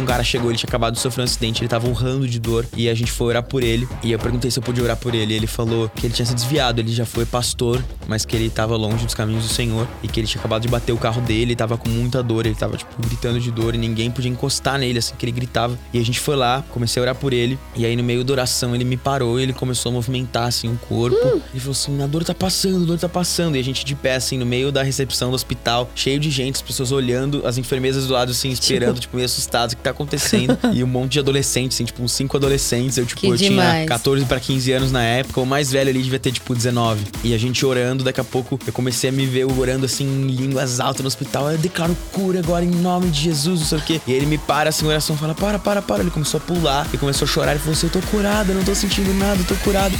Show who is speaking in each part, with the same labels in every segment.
Speaker 1: um cara chegou, ele tinha acabado de sofrer um acidente, ele tava urrando de dor e a gente foi orar por ele. E eu perguntei se eu podia orar por ele. E ele falou que ele tinha se desviado, ele já foi pastor, mas que ele tava longe dos caminhos do Senhor e que ele tinha acabado de bater o carro dele, tava com muita dor, ele tava tipo gritando de dor e ninguém podia encostar nele assim que ele gritava. E a gente foi lá, comecei a orar por ele e aí no meio da oração ele me parou, e ele começou a movimentar assim o corpo.
Speaker 2: Hum.
Speaker 1: Ele falou assim: "A dor tá passando, a dor tá passando". E a gente de pé assim no meio da recepção do hospital, cheio de gente, as pessoas olhando, as enfermeiras do lado assim esperando, tipo, meio assustados o que tá acontecendo. e um monte de adolescentes, assim, tipo, uns cinco adolescentes, eu tipo,
Speaker 2: Que
Speaker 1: eu tinha
Speaker 2: demais.
Speaker 1: 14 pra 15 anos na época, o mais velho ali devia ter tipo 19. E a gente orando, daqui a pouco eu comecei a me ver orando assim em línguas altas no hospital. Eu declaro cura agora em nome de Jesus, não sei o quê. E ele me para assim, oração, fala: "Para, para, para". Ele começou a pular e começou a chorar. Ele falou assim: "Eu tô curado, eu não tô sentindo nada, eu tô curado".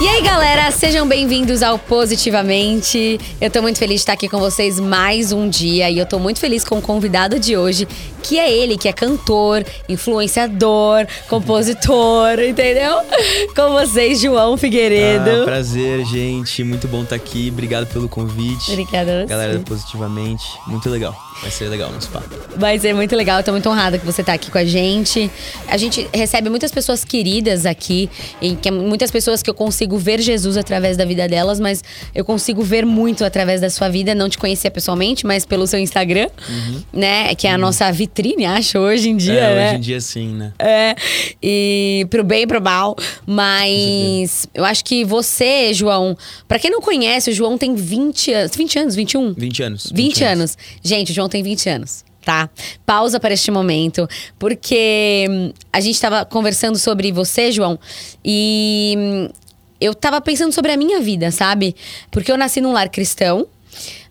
Speaker 2: E aí, galera, sejam bem-vindos ao Positivamente. Eu tô muito feliz de estar aqui com vocês mais um dia e eu tô muito feliz com o convidado de hoje, que é ele, que é cantor, influenciador, compositor, entendeu? Com vocês, João Figueiredo.
Speaker 1: Ah, prazer, gente. Muito bom estar aqui. Obrigado pelo convite.
Speaker 2: Obrigada.
Speaker 1: Galera, positivamente. Muito legal. Vai ser legal nosso papo.
Speaker 2: Vai ser muito legal, eu tô muito honrada que você tá aqui com a gente. A gente recebe muitas pessoas queridas aqui, e que é muitas pessoas que eu consigo ver Jesus através da vida delas, mas eu consigo ver muito através da sua vida. Não te conhecia pessoalmente, mas pelo seu Instagram, né? Que é a nossa vitrine, acho, hoje em dia,
Speaker 1: é,
Speaker 2: né?
Speaker 1: hoje em dia sim, né?
Speaker 2: É, e pro bem e pro mal. Mas eu acho que você, João, pra quem não conhece, o João tem 20 anos. 20 anos, 21?
Speaker 1: 20 anos.
Speaker 2: 20, anos. Gente, o João tem 20 anos. Tá? Pausa para este momento, porque hum, a gente tava conversando sobre você, João, e hum, eu tava pensando sobre a minha vida, sabe? Porque eu nasci num lar cristão.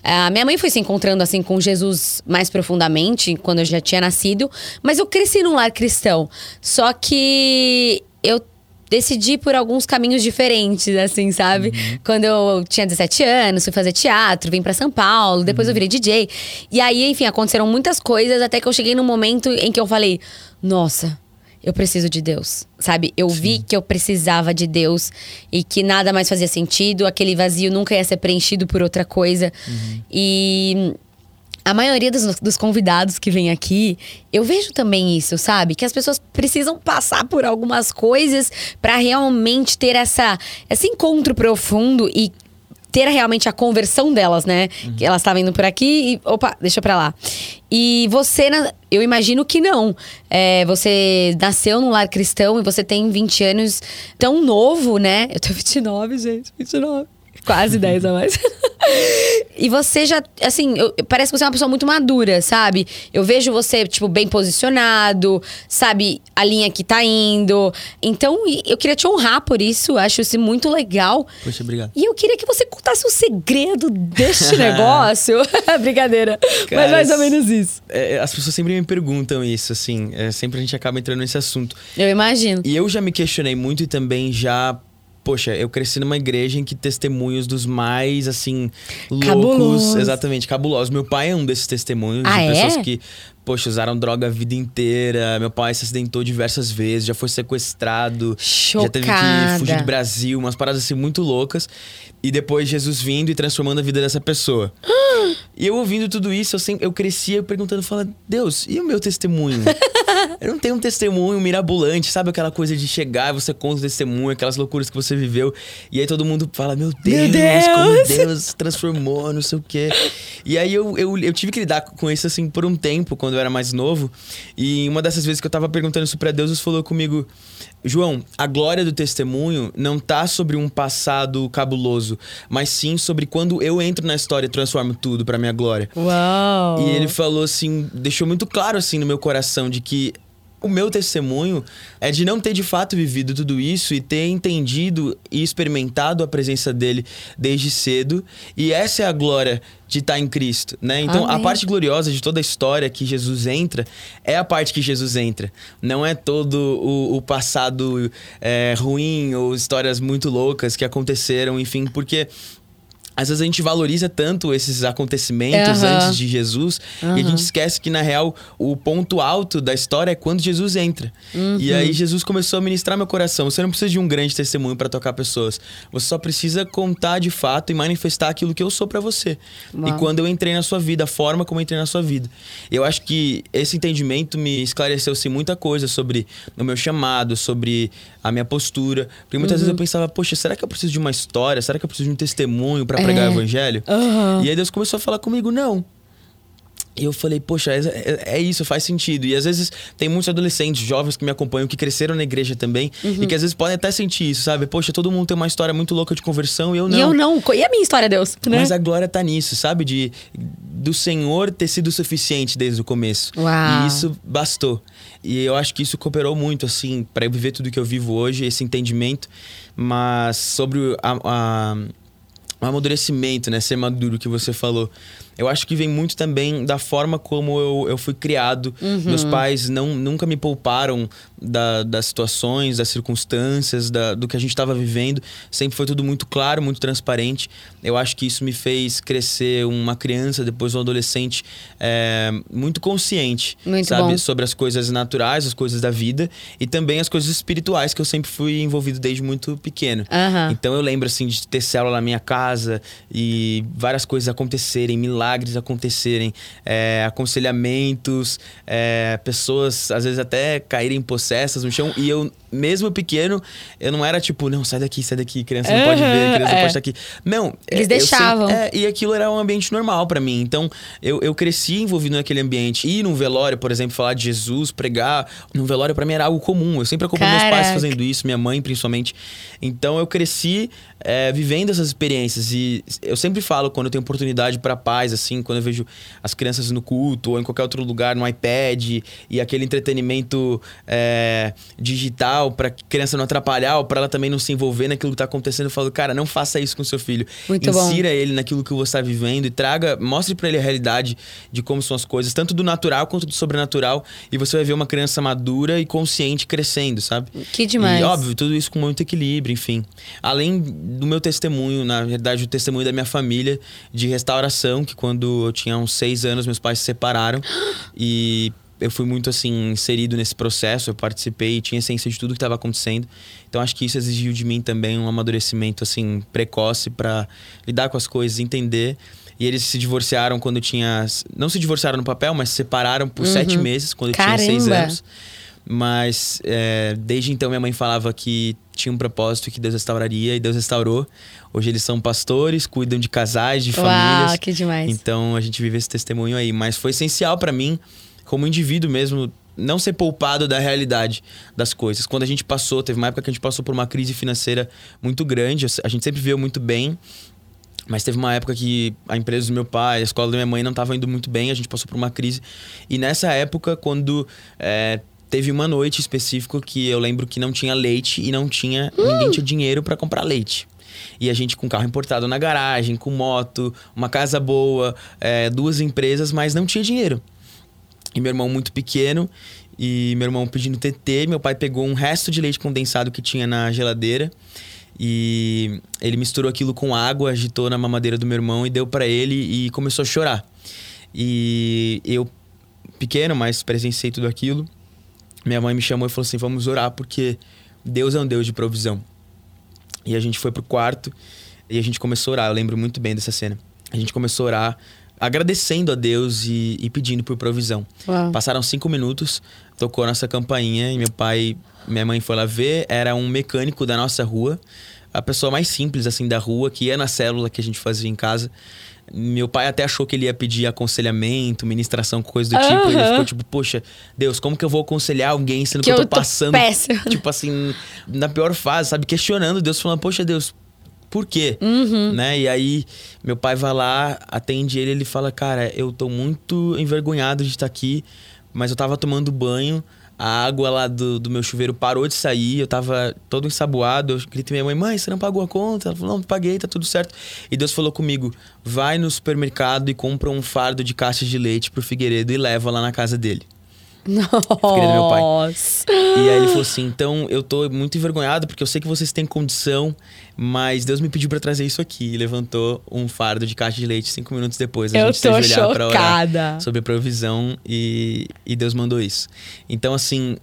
Speaker 2: A minha mãe foi se encontrando assim com Jesus mais profundamente quando eu já tinha nascido, mas eu cresci num lar cristão. Só que eu decidi por alguns caminhos diferentes, assim, sabe? Quando eu tinha 17 anos, fui fazer teatro, vim pra São Paulo, depois eu virei DJ. E aí, enfim, aconteceram muitas coisas até que eu cheguei num momento em que eu falei: "Nossa, eu preciso de Deus". Sabe? Eu vi que eu precisava de Deus e que nada mais fazia sentido, aquele vazio nunca ia ser preenchido por outra coisa. E a maioria dos, dos convidados que vem aqui, eu vejo também isso, sabe? Que as pessoas precisam passar por algumas coisas pra realmente ter essa, esse encontro profundo e ter realmente a conversão delas, né? Que elas estavam indo por aqui e. Opa, deixa pra lá. E você, eu imagino que não. É, você nasceu num lar cristão e você tem 20 anos tão novo, né? Eu tenho 29, gente, 29. Quase 10 a mais. e você já, assim, eu- parece que você é uma pessoa muito madura, sabe? Eu vejo você, tipo, bem posicionado, sabe? A linha que tá indo. Então, eu queria te honrar por isso. Acho isso muito legal.
Speaker 1: Poxa, obrigado.
Speaker 2: E eu queria que você contasse o segredo deste negócio. Brincadeira. Mas
Speaker 1: Cara,
Speaker 2: mais ou menos isso.
Speaker 1: É, as pessoas sempre me perguntam isso, assim. é, sempre a gente acaba entrando nesse assunto.
Speaker 2: Eu imagino.
Speaker 1: E eu já me questionei muito e também já. Poxa, eu cresci numa igreja em que testemunhos dos mais, assim, loucos.
Speaker 2: Cabulosos.
Speaker 1: Exatamente, cabulosos. Meu pai é um desses testemunhos
Speaker 2: Ah,
Speaker 1: de
Speaker 2: é?
Speaker 1: pessoas que, poxa, usaram droga a vida inteira. Meu pai se acidentou diversas vezes, já foi sequestrado. Já teve que
Speaker 2: Chocada.
Speaker 1: fugir do Brasil, umas paradas assim muito loucas. E depois Jesus vindo e transformando a vida dessa pessoa. E eu ouvindo tudo isso, eu, sempre, eu crescia perguntando, falando, Deus, e o meu testemunho? eu não tenho um testemunho mirabolante, sabe aquela coisa de chegar e você conta o testemunho, aquelas loucuras que você viveu. E aí todo mundo fala, meu Deus,
Speaker 2: Deus!
Speaker 1: como Deus transformou, não sei o quê. E aí eu, eu, eu tive que lidar com isso assim por um tempo, quando eu era mais novo. E uma dessas vezes que eu tava perguntando isso pra Deus, Deus falou comigo, João, a glória do testemunho não tá sobre um passado cabuloso, mas sim sobre quando eu entro na história e transformo tudo pra minha glória.
Speaker 2: Uau.
Speaker 1: E ele falou assim, deixou muito claro assim no meu coração de que o meu testemunho é de não ter de fato vivido tudo isso e ter entendido e experimentado a presença dele desde cedo. E essa é a glória de estar em Cristo, né? Então, a
Speaker 2: Amém.
Speaker 1: parte gloriosa de toda a história que Jesus entra é a parte que Jesus entra. Não é todo o, o passado é, ruim ou histórias muito loucas que aconteceram, enfim, porque às vezes a gente valoriza tanto esses acontecimentos
Speaker 2: Aham.
Speaker 1: antes de Jesus e a gente esquece que, na real, o ponto alto da história é quando Jesus entra. E
Speaker 2: Uhum.
Speaker 1: aí Jesus começou a ministrar meu coração. Você não precisa de um grande testemunho para tocar pessoas. Você só precisa contar de fato e manifestar aquilo que eu sou para você.
Speaker 2: Uau.
Speaker 1: E quando eu entrei na sua vida, a forma como eu entrei na sua vida. Eu acho que esse entendimento me esclareceu sim muita coisa sobre o meu chamado, sobre a minha postura. Porque muitas vezes eu pensava, poxa, será que eu preciso de uma história? Será que eu preciso de um testemunho para pregar
Speaker 2: É.
Speaker 1: o evangelho?
Speaker 2: Aham.
Speaker 1: E aí Deus começou a falar comigo, não. E eu falei, poxa, é, é- é isso, faz sentido. E às vezes tem muitos adolescentes, jovens que me acompanham, que cresceram na igreja também,
Speaker 2: Uhum.
Speaker 1: e que às vezes podem até sentir isso, sabe? Poxa, todo mundo tem uma história muito louca de conversão e eu não.
Speaker 2: E eu não. E a minha história, Deus? Né?
Speaker 1: Mas a glória tá nisso, sabe? De do Senhor ter sido suficiente desde o começo.
Speaker 2: Uau.
Speaker 1: E isso bastou. E eu acho que isso cooperou muito, assim, para eu viver tudo que eu vivo hoje, esse entendimento. Mas sobre a, a- o amadurecimento, né? Ser maduro que você falou. Eu acho que vem muito também da forma como eu, eu fui criado. Meus pais não, nunca me pouparam da- das situações, das circunstâncias, da- do que a gente estava vivendo. Sempre foi tudo muito claro, muito transparente. Eu acho que isso me fez crescer uma criança, depois um adolescente é, muito consciente,
Speaker 2: Muito
Speaker 1: sabe?
Speaker 2: bom.
Speaker 1: Sobre as coisas naturais, as coisas da vida e também as coisas espirituais que eu sempre fui envolvido desde muito pequeno.
Speaker 2: Aham.
Speaker 1: Então eu lembro assim de ter célula na minha casa e várias coisas acontecerem, milagres acontecerem, é, aconselhamentos, é, pessoas às vezes até caírem possessas no chão e eu mesmo pequeno eu não era tipo não sai daqui, sai daqui, criança não pode ver, criança
Speaker 2: é.
Speaker 1: não pode estar aqui. Não,
Speaker 2: Eles
Speaker 1: é, sempre-
Speaker 2: deixavam.
Speaker 1: é, e aquilo era um ambiente normal pra mim. Então, eu, eu cresci envolvido naquele ambiente. Ir num velório, por exemplo, falar de Jesus, pregar. Num velório pra mim era algo comum. Eu sempre acompanhei meus pais fazendo isso, minha mãe principalmente. Então, eu cresci é, vivendo essas experiências. E eu sempre falo, quando eu tenho oportunidade pra assim, quando eu vejo as crianças no culto ou em qualquer outro lugar, no iPad, e aquele entretenimento é, digital pra criança não atrapalhar ou pra ela também não se envolver naquilo que tá acontecendo, eu falo, cara, não faça isso com seu filho.
Speaker 2: Muito bom.
Speaker 1: Insira ele naquilo que você está vivendo e traga, mostre pra ele a realidade de como são as coisas, tanto do natural quanto do sobrenatural, e você vai ver uma criança madura e consciente crescendo, sabe?
Speaker 2: Que demais.
Speaker 1: E óbvio, tudo isso com muito equilíbrio, enfim. Além do meu testemunho, na verdade, o testemunho da minha família de restauração, que quando eu tinha uns seis anos, meus pais se separaram e eu fui muito assim inserido nesse processo, eu participei, tinha ciência de tudo que estava acontecendo. Então acho que isso exigiu de mim também um amadurecimento assim precoce para lidar com as coisas, entender. E eles se divorciaram quando eu tinha, não se divorciaram no papel, mas se separaram por sete meses quando eu tinha seis
Speaker 2: Caramba!
Speaker 1: anos. Mas é, desde então minha mãe falava que tinha um propósito que Deus restauraria e Deus restaurou. Hoje eles são pastores, cuidam de casais, de
Speaker 2: Uau,
Speaker 1: famílias.
Speaker 2: que demais.
Speaker 1: Então a gente vive esse testemunho aí. Mas foi essencial pra mim, como indivíduo mesmo, não ser poupado da realidade das coisas. Quando a gente passou, teve uma época que a gente passou por uma crise financeira muito grande, a gente sempre viveu muito bem. Mas teve uma época que a empresa do meu pai, a escola da minha mãe não estava indo muito bem, a gente passou por uma crise. E nessa época, quando é, teve uma noite específica que eu lembro que não tinha leite e não tinha. ninguém tinha dinheiro para comprar leite. E a gente com carro importado na garagem, com moto, uma casa boa, é, duas empresas, mas não tinha dinheiro. E meu irmão muito pequeno, e meu irmão pedindo TT, meu pai pegou um resto de leite condensado que tinha na geladeira. E ele misturou aquilo com água, agitou na mamadeira do meu irmão e deu pra ele e começou a chorar. E eu, pequeno, mas presenciei tudo aquilo. Minha mãe me chamou e falou assim: vamos orar, porque Deus é um Deus de provisão. E a gente foi pro quarto e a gente começou a orar. Eu lembro muito bem dessa cena. A gente começou a orar, agradecendo a Deus e, e pedindo por provisão.
Speaker 2: Uau.
Speaker 1: Passaram cinco minutos, tocou a nossa campainha e meu pai, minha mãe foi lá ver. Era um mecânico da nossa rua, a pessoa mais simples assim da rua, que ia na célula que a gente fazia em casa. Meu pai até achou que ele ia pedir aconselhamento, ministração, coisa do tipo. Ele ficou tipo, poxa, Deus, como que eu vou aconselhar alguém sendo que,
Speaker 2: Que
Speaker 1: eu tô
Speaker 2: eu tô
Speaker 1: passando,
Speaker 2: péssimo.
Speaker 1: tipo assim, na pior fase, sabe? Questionando Deus, falando, poxa, Deus, por quê?
Speaker 2: Uhum.
Speaker 1: Né? E aí, meu pai vai lá, atende ele, ele fala, cara, eu tô muito envergonhado de estar aqui, mas eu tava tomando banho, a água lá do, do meu chuveiro parou de sair, eu tava todo ensaboado, eu gritei minha mãe, mãe, você não pagou a conta? Ela falou, não, paguei, tá tudo certo. E Deus falou comigo, vai no supermercado e compra um fardo de caixas de leite pro Figueiredo e leva lá na casa dele.
Speaker 2: Nossa.
Speaker 1: E aí ele falou assim: então eu tô muito envergonhado porque eu sei que vocês têm condição, mas Deus me pediu pra trazer isso aqui. E levantou um fardo de caixa de leite cinco minutos depois. A
Speaker 2: Eu
Speaker 1: gente se
Speaker 2: tô
Speaker 1: ajoelhar pra orar sobre a provisão e, e Deus mandou isso. Então, assim,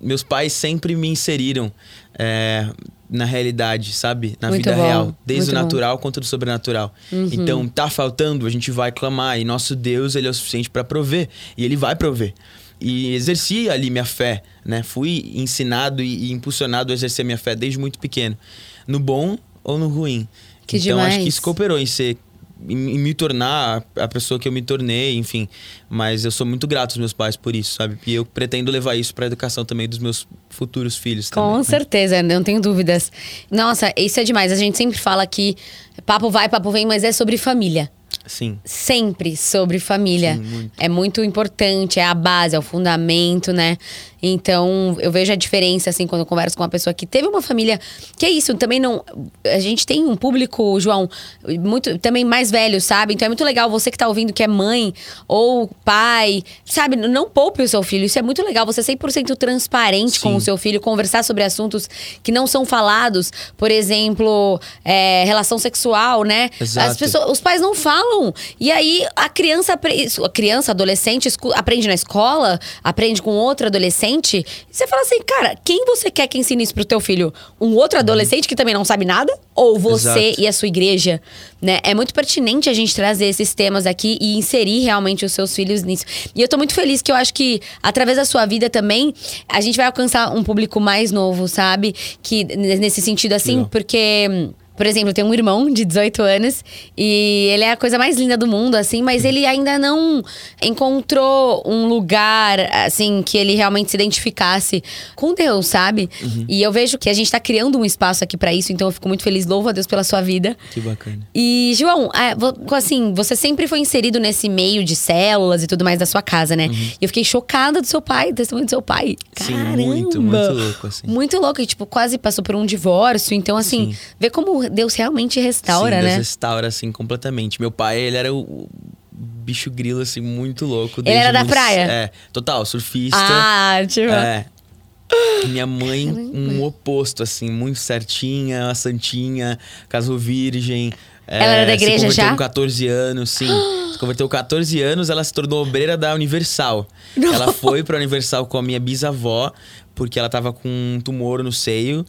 Speaker 1: meus pais sempre me inseriram é, na realidade, sabe? Na
Speaker 2: Muito
Speaker 1: vida
Speaker 2: bom,
Speaker 1: real. Desde o
Speaker 2: bom.
Speaker 1: natural quanto do sobrenatural. Então, tá faltando, a gente vai clamar. E nosso Deus, ele é o suficiente pra prover. E ele vai prover. E exerci ali minha fé, né? Fui ensinado e, e impulsionado a exercer minha fé desde muito pequeno. No bom ou no ruim.
Speaker 2: Que
Speaker 1: então, acho
Speaker 2: demais.
Speaker 1: que isso cooperou em ser em em me tornar a pessoa que eu me tornei, enfim. Mas eu sou muito grato aos meus pais por isso, sabe? E eu pretendo levar isso pra educação também dos meus futuros filhos.
Speaker 2: Com
Speaker 1: também,
Speaker 2: certeza, não tenho dúvidas. Nossa, isso é demais. A gente sempre fala que papo vai, papo vem, mas é sobre família.
Speaker 1: Sim.
Speaker 2: Sempre sobre família.
Speaker 1: Sim, muito.
Speaker 2: É muito importante, é a base, é o fundamento, né? Então, eu vejo a diferença, assim, quando eu converso com uma pessoa que teve uma família. Que é isso, também não. A gente tem um público, João, muito também mais velho, sabe? Então é muito legal você que tá ouvindo que é mãe ou pai, sabe? Não poupe o seu filho. Isso é muito legal. Você ser 100% transparente com
Speaker 1: Sim.
Speaker 2: o seu filho, conversar sobre assuntos que não são falados. Por exemplo, é, relação sexual, né?
Speaker 1: Exato.
Speaker 2: As pessoas, os pais não falam. E aí a criança, a criança, adolescente, aprende na escola, aprende com outro adolescente. E você fala assim, cara, quem você quer que ensine isso pro teu filho? Um outro adolescente que também não sabe nada? Ou você
Speaker 1: Exato.
Speaker 2: e a sua igreja? Né? É muito pertinente a gente trazer esses temas aqui e inserir realmente os seus filhos nisso. E eu tô muito feliz que eu acho que, através da sua vida também, a gente vai alcançar um público mais novo, sabe? Que nesse sentido assim,
Speaker 1: Legal.
Speaker 2: porque. Por exemplo, eu tenho um irmão de 18 anos e ele é a coisa mais linda do mundo, assim, mas ele ainda não encontrou um lugar, assim, que ele realmente se identificasse com Deus, sabe? E eu vejo que a gente tá criando um espaço aqui pra isso, então eu fico muito feliz. Louvo a Deus pela sua vida.
Speaker 1: Que bacana.
Speaker 2: E, João, é, assim, você sempre foi inserido nesse meio de células e tudo mais da sua casa, né? E eu fiquei chocada do seu pai, do testemunho do seu pai.
Speaker 1: Uhum. Sim,
Speaker 2: Caramba!
Speaker 1: muito, muito louco, assim.
Speaker 2: Muito louco. E, tipo, quase passou por um divórcio. Então, assim,
Speaker 1: Sim.
Speaker 2: vê como Deus realmente restaura,
Speaker 1: Sim,
Speaker 2: né?
Speaker 1: Deus restaura, assim, completamente. Meu pai, ele era o bicho grilo, assim, muito louco.
Speaker 2: Ele era da praia?
Speaker 1: É, total, surfista.
Speaker 2: Ah, tipo.
Speaker 1: É. Minha mãe, um oposto, assim, muito certinha, uma santinha, casou virgem. é,
Speaker 2: Ela era da igreja
Speaker 1: se converteu
Speaker 2: já?
Speaker 1: com 14 anos, sim. se converteu com 14 anos, ela se tornou obreira da Universal. Ela foi pra Universal com a minha bisavó, porque ela tava com um tumor no seio.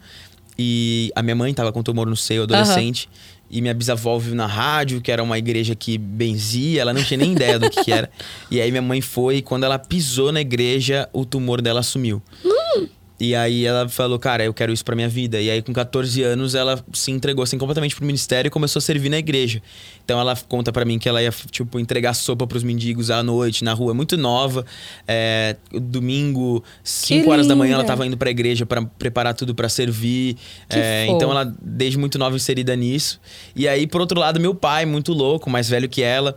Speaker 1: E a minha mãe tava com tumor no seio, adolescente. E minha bisavó viu na rádio que era uma igreja que benzia, ela não tinha nem ideia do que, que era. E aí minha mãe foi, e quando ela pisou na igreja, o tumor dela sumiu. E aí ela falou, cara, eu quero isso pra minha vida. E aí com 14 anos ela se entregou assim completamente pro ministério e começou a servir na igreja. Então ela conta pra mim que ela ia tipo entregar sopa pros mendigos à noite na rua, muito nova. É, domingo, 5 horas da manhã ela tava indo pra igreja pra preparar tudo pra servir. É, então ela desde muito nova inserida nisso. E aí por outro lado meu pai, muito louco, mais velho que ela,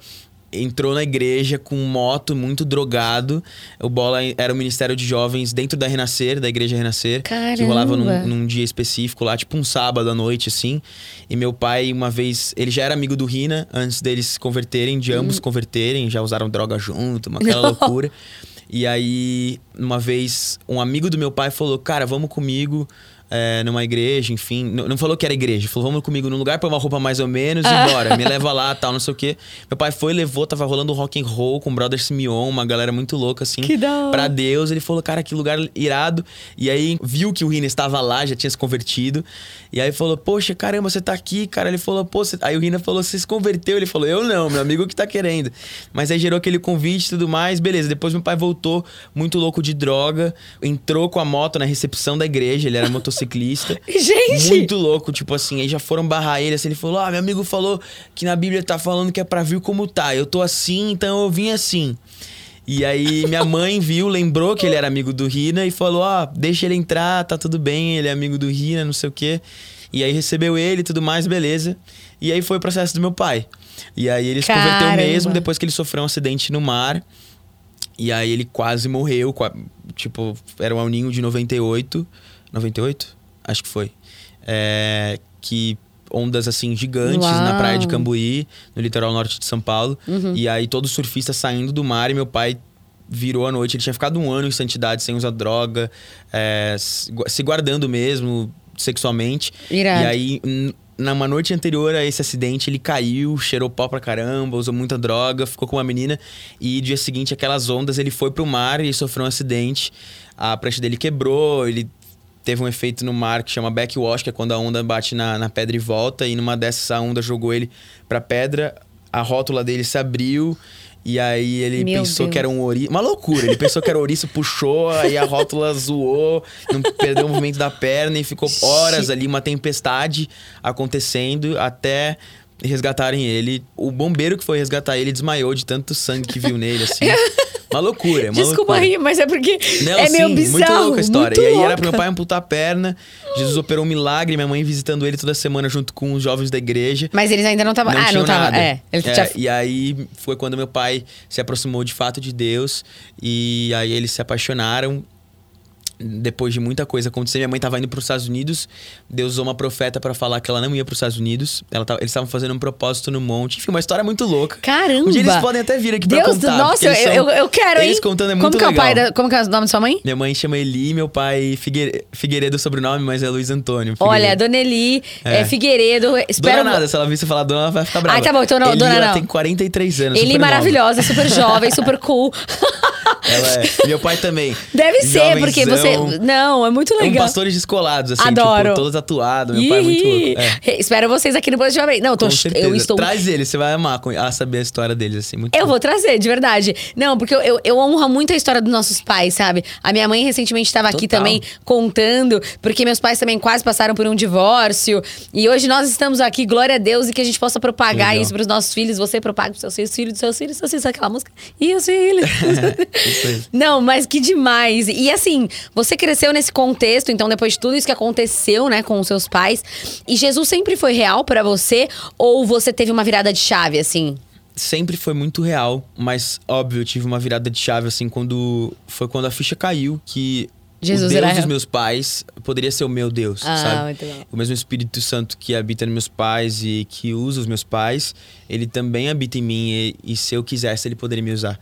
Speaker 1: entrou na igreja com moto, muito drogado. O Bola era o Ministério de Jovens dentro da Renascer, da Igreja Renascer. Que rolava
Speaker 2: Caramba.
Speaker 1: num, num dia específico lá, tipo um sábado à noite, assim. E meu pai, uma vez, ele já era amigo do Rina antes deles se converterem, de ambos se converterem, já usaram droga junto, uma aquela
Speaker 2: Não.
Speaker 1: loucura. E aí, uma vez, um amigo do meu pai falou: Cara, vamos comigo. É, numa igreja, enfim. Não, não falou que era igreja, falou: vamos comigo num lugar, põe uma roupa mais ou menos e bora. Me leva lá, tal, não sei o quê. Meu pai foi, levou, tava rolando um rock and roll com o Brother Simeon, uma galera muito louca, assim.
Speaker 2: Que da hora.
Speaker 1: Pra Deus. Ele falou, cara, que lugar irado. E aí viu que o Rina estava lá, já tinha se convertido. E aí falou, poxa, caramba, você tá aqui, cara. Ele falou, pô, você... aí o Rina falou, você se converteu? Ele falou, eu não, meu amigo que tá querendo. Mas aí gerou aquele convite e tudo mais, beleza. Depois meu pai voltou, muito louco de droga, entrou com a moto na recepção da igreja, ele era motociclista.
Speaker 2: Gente!
Speaker 1: Muito louco, tipo assim, aí já foram barrar ele, assim, ele falou, ah, meu amigo falou que na Bíblia tá falando que é pra vir como tá, eu tô assim, então eu vim assim. E aí minha mãe viu, lembrou que ele era amigo do Rina e falou, ó, deixa ele entrar, tá tudo bem, ele é amigo do Rina, não sei o quê. E aí recebeu ele e tudo mais, beleza. E aí foi o processo do meu pai. E aí ele se converteu
Speaker 2: Caramba.
Speaker 1: mesmo depois que ele sofreu um acidente no mar. E aí ele quase morreu, tipo, era um El Ninho de 98. 98? Acho que foi. É, que ondas assim gigantes na
Speaker 2: Uau.
Speaker 1: praia de Cambuí, no litoral norte de São Paulo. E aí todos os surfistas saindo do mar e meu pai virou a noite. Ele tinha ficado um ano em santidade, sem usar droga, é, se guardando mesmo sexualmente.
Speaker 2: Irado.
Speaker 1: E aí, numa noite anterior a esse acidente, ele caiu, cheirou pó pra caramba, usou muita droga, ficou com uma menina. E dia seguinte, aquelas ondas, ele foi pro mar e sofreu um acidente. A prancha dele quebrou, ele teve um efeito no mar que chama backwash, que é quando a onda bate na, na pedra e volta. E numa dessas, a onda jogou ele pra pedra, a rótula dele se abriu e aí ele Meu pensou Deus. que era um ouriço. Uma loucura. Ele pensou que era ouriço, puxou, aí a rótula zoou, não perdeu o movimento da perna e ficou horas ali, uma tempestade acontecendo até resgatarem ele. O bombeiro que foi resgatar ele desmaiou de tanto sangue que viu nele, assim. Uma loucura, uma
Speaker 2: Desculpa
Speaker 1: loucura.
Speaker 2: rir, mas é porque Não, é sim, meio bizarro. Muito
Speaker 1: louca a história.
Speaker 2: e
Speaker 1: aí
Speaker 2: louca.
Speaker 1: era pro meu pai amputar a perna. Jesus operou um milagre, minha mãe visitando ele toda semana junto com os jovens da igreja.
Speaker 2: Mas eles ainda não estavam. Ah, não tava. É,
Speaker 1: é. E aí foi quando meu pai se aproximou de fato de Deus. E aí eles se apaixonaram depois de muita coisa acontecer, minha mãe estava indo para os Estados Unidos. Deus usou uma profeta para falar que ela não ia para os Estados Unidos. Ela tava, eles estavam fazendo um propósito no monte. Enfim, uma história muito louca.
Speaker 2: Caramba!
Speaker 1: Um eles podem até vir aqui
Speaker 2: Deus
Speaker 1: pra contar.
Speaker 2: Nossa, eu,
Speaker 1: são,
Speaker 2: eu, eu, quero,
Speaker 1: Eles contando é muito
Speaker 2: como que
Speaker 1: legal.
Speaker 2: É o pai da, como que é o nome da sua mãe?
Speaker 1: Minha mãe chama Eli, meu pai Figueiredo, Figueiredo sobrenome, mas é Luiz Antônio.
Speaker 2: Figueiredo. Olha, Dona Eli, é. É, Figueiredo. Espero...
Speaker 1: Dona nada, se ela vir você falar dona, ela vai ficar brava.
Speaker 2: Ah, tá bom, então não,
Speaker 1: Eli,
Speaker 2: dona
Speaker 1: ela
Speaker 2: não.
Speaker 1: tem 43 anos,
Speaker 2: Eli maravilhosa, super jovem, super cool.
Speaker 1: ela é. Meu pai também.
Speaker 2: Deve ser, porque você... Não, é muito legal.
Speaker 1: Um pastores descolados, assim,
Speaker 2: Adoro.
Speaker 1: tipo, todos atuados. Meu pai é muito louco. É.
Speaker 2: Espero vocês aqui no Positivamente. Não, tô, eu estou...
Speaker 1: Traz ele, você vai amar a saber a história deles, assim, muito
Speaker 2: Eu
Speaker 1: bom.
Speaker 2: vou trazer, de verdade. Não, porque eu, eu, eu, honro muito a história dos nossos pais, sabe? A minha mãe recentemente estava aqui também contando, porque meus pais também quase passaram por um divórcio. E hoje nós estamos aqui, glória a Deus, e que a gente possa propagar Legal. isso para os nossos filhos. Você propaga para os seus filhos, filhos, seus filhos, seus filhos, aquela música. E os filhos. Não, mas que demais. E assim, você cresceu nesse contexto, então depois de tudo isso que aconteceu, né, com os seus pais, e Jesus sempre foi real para você ou você teve uma virada de chave assim?
Speaker 1: Sempre foi muito real, mas óbvio, eu tive uma virada de chave assim quando foi quando a ficha caiu que Jesus o Deus dos meus pais poderia ser o meu Deus,
Speaker 2: ah,
Speaker 1: sabe? O mesmo Espírito Santo que habita nos meus pais e que usa os meus pais, ele também habita em mim e, e se eu quisesse ele poderia me usar.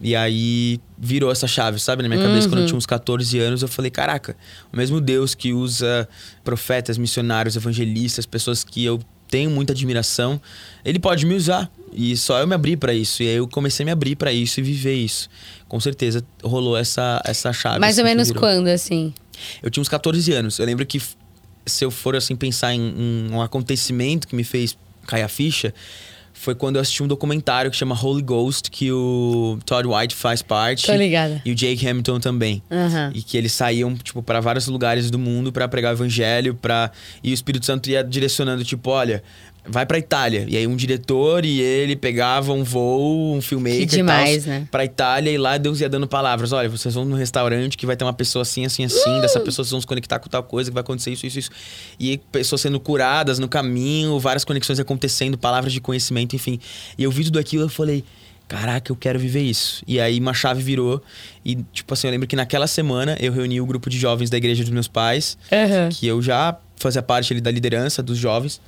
Speaker 1: E aí virou essa chave, sabe? Na minha uhum. cabeça, quando eu uhum. tinha uns 14 anos, eu falei: caraca, o mesmo Deus que usa profetas, missionários, evangelistas, pessoas que eu tenho muita admiração, ele pode me usar. E só eu me abri para isso. E aí eu comecei a me abrir para isso e viver isso. Com certeza rolou essa, essa chave.
Speaker 2: Mais ou menos quando, assim?
Speaker 1: Eu tinha uns 14 anos. Eu lembro que se eu for assim pensar em, em um acontecimento que me fez cair a ficha, foi quando eu assisti um documentário que chama Holy Ghost, que o Todd White faz parte.
Speaker 2: Tô ligada.
Speaker 1: E o Jake Hamilton também.
Speaker 2: Uhum.
Speaker 1: E que eles saíam, tipo, para vários lugares do mundo para pregar o evangelho, para E o Espírito Santo ia direcionando, tipo, olha, vai pra Itália. E aí um diretor e ele pegavam um voo, um filmmaker
Speaker 2: que demais, né?
Speaker 1: pra Itália e lá Deus ia dando palavras. Olha, vocês vão no restaurante que vai ter uma pessoa assim, assim, assim. Uh! Dessa pessoa vocês vão se conectar com tal coisa, que vai acontecer isso, isso, isso. E pessoas sendo curadas no caminho, várias conexões acontecendo, palavras de conhecimento, enfim. E eu vi tudo aquilo e falei... Caraca, eu quero viver isso. E aí uma chave virou. E, tipo assim, eu lembro que naquela semana eu reuni o grupo de jovens da igreja dos meus pais,
Speaker 2: uhum.
Speaker 1: que eu já fazia parte ali da liderança dos jovens.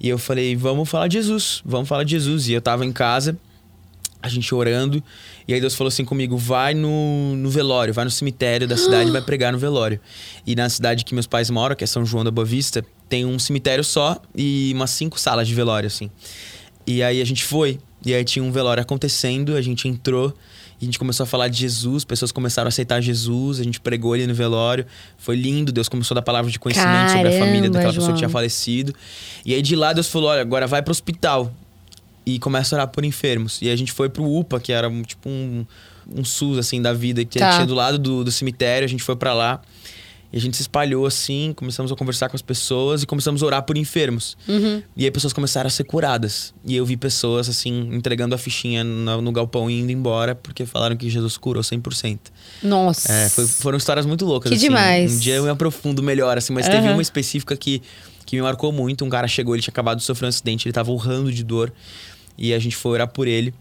Speaker 1: E eu falei, vamos falar de Jesus, vamos falar de Jesus. E eu tava em casa, a gente orando. E aí Deus falou assim comigo: vai no, no velório, vai no cemitério da cidade e vai pregar no velório. E na cidade que meus pais moram, que é São João da Boa Vista, tem um cemitério só e umas cinco salas de velório, assim. E aí a gente foi. E aí tinha um velório acontecendo, a gente entrou. A gente começou a falar de Jesus, pessoas começaram a aceitar Jesus, a gente pregou ele no velório. Foi lindo, Deus começou a dar palavras de conhecimento
Speaker 2: Caramba,
Speaker 1: sobre a família daquela
Speaker 2: João.
Speaker 1: pessoa que tinha falecido. E aí de lá Deus falou: olha, agora vai pro hospital. E começa a orar por enfermos. E a gente foi pro UPA, que era tipo um, um SUS assim da vida, que
Speaker 2: Tá.
Speaker 1: tinha do lado do, do cemitério, a gente foi para lá. E a gente se espalhou assim, começamos a conversar com as pessoas e começamos a orar por enfermos.
Speaker 2: Uhum.
Speaker 1: E aí pessoas começaram a ser curadas. E eu vi pessoas, assim, entregando a fichinha no, no galpão e indo embora porque falaram que Jesus curou 100%.
Speaker 2: Nossa.
Speaker 1: É, foi- foram histórias muito loucas,
Speaker 2: Que
Speaker 1: assim.
Speaker 2: demais.
Speaker 1: Um dia eu me aprofundo melhor, assim, mas teve
Speaker 2: Aham.
Speaker 1: uma específica que, que me marcou muito. Um cara chegou, ele tinha acabado de sofrer um acidente, ele tava urrando de dor. E a gente foi orar por ele.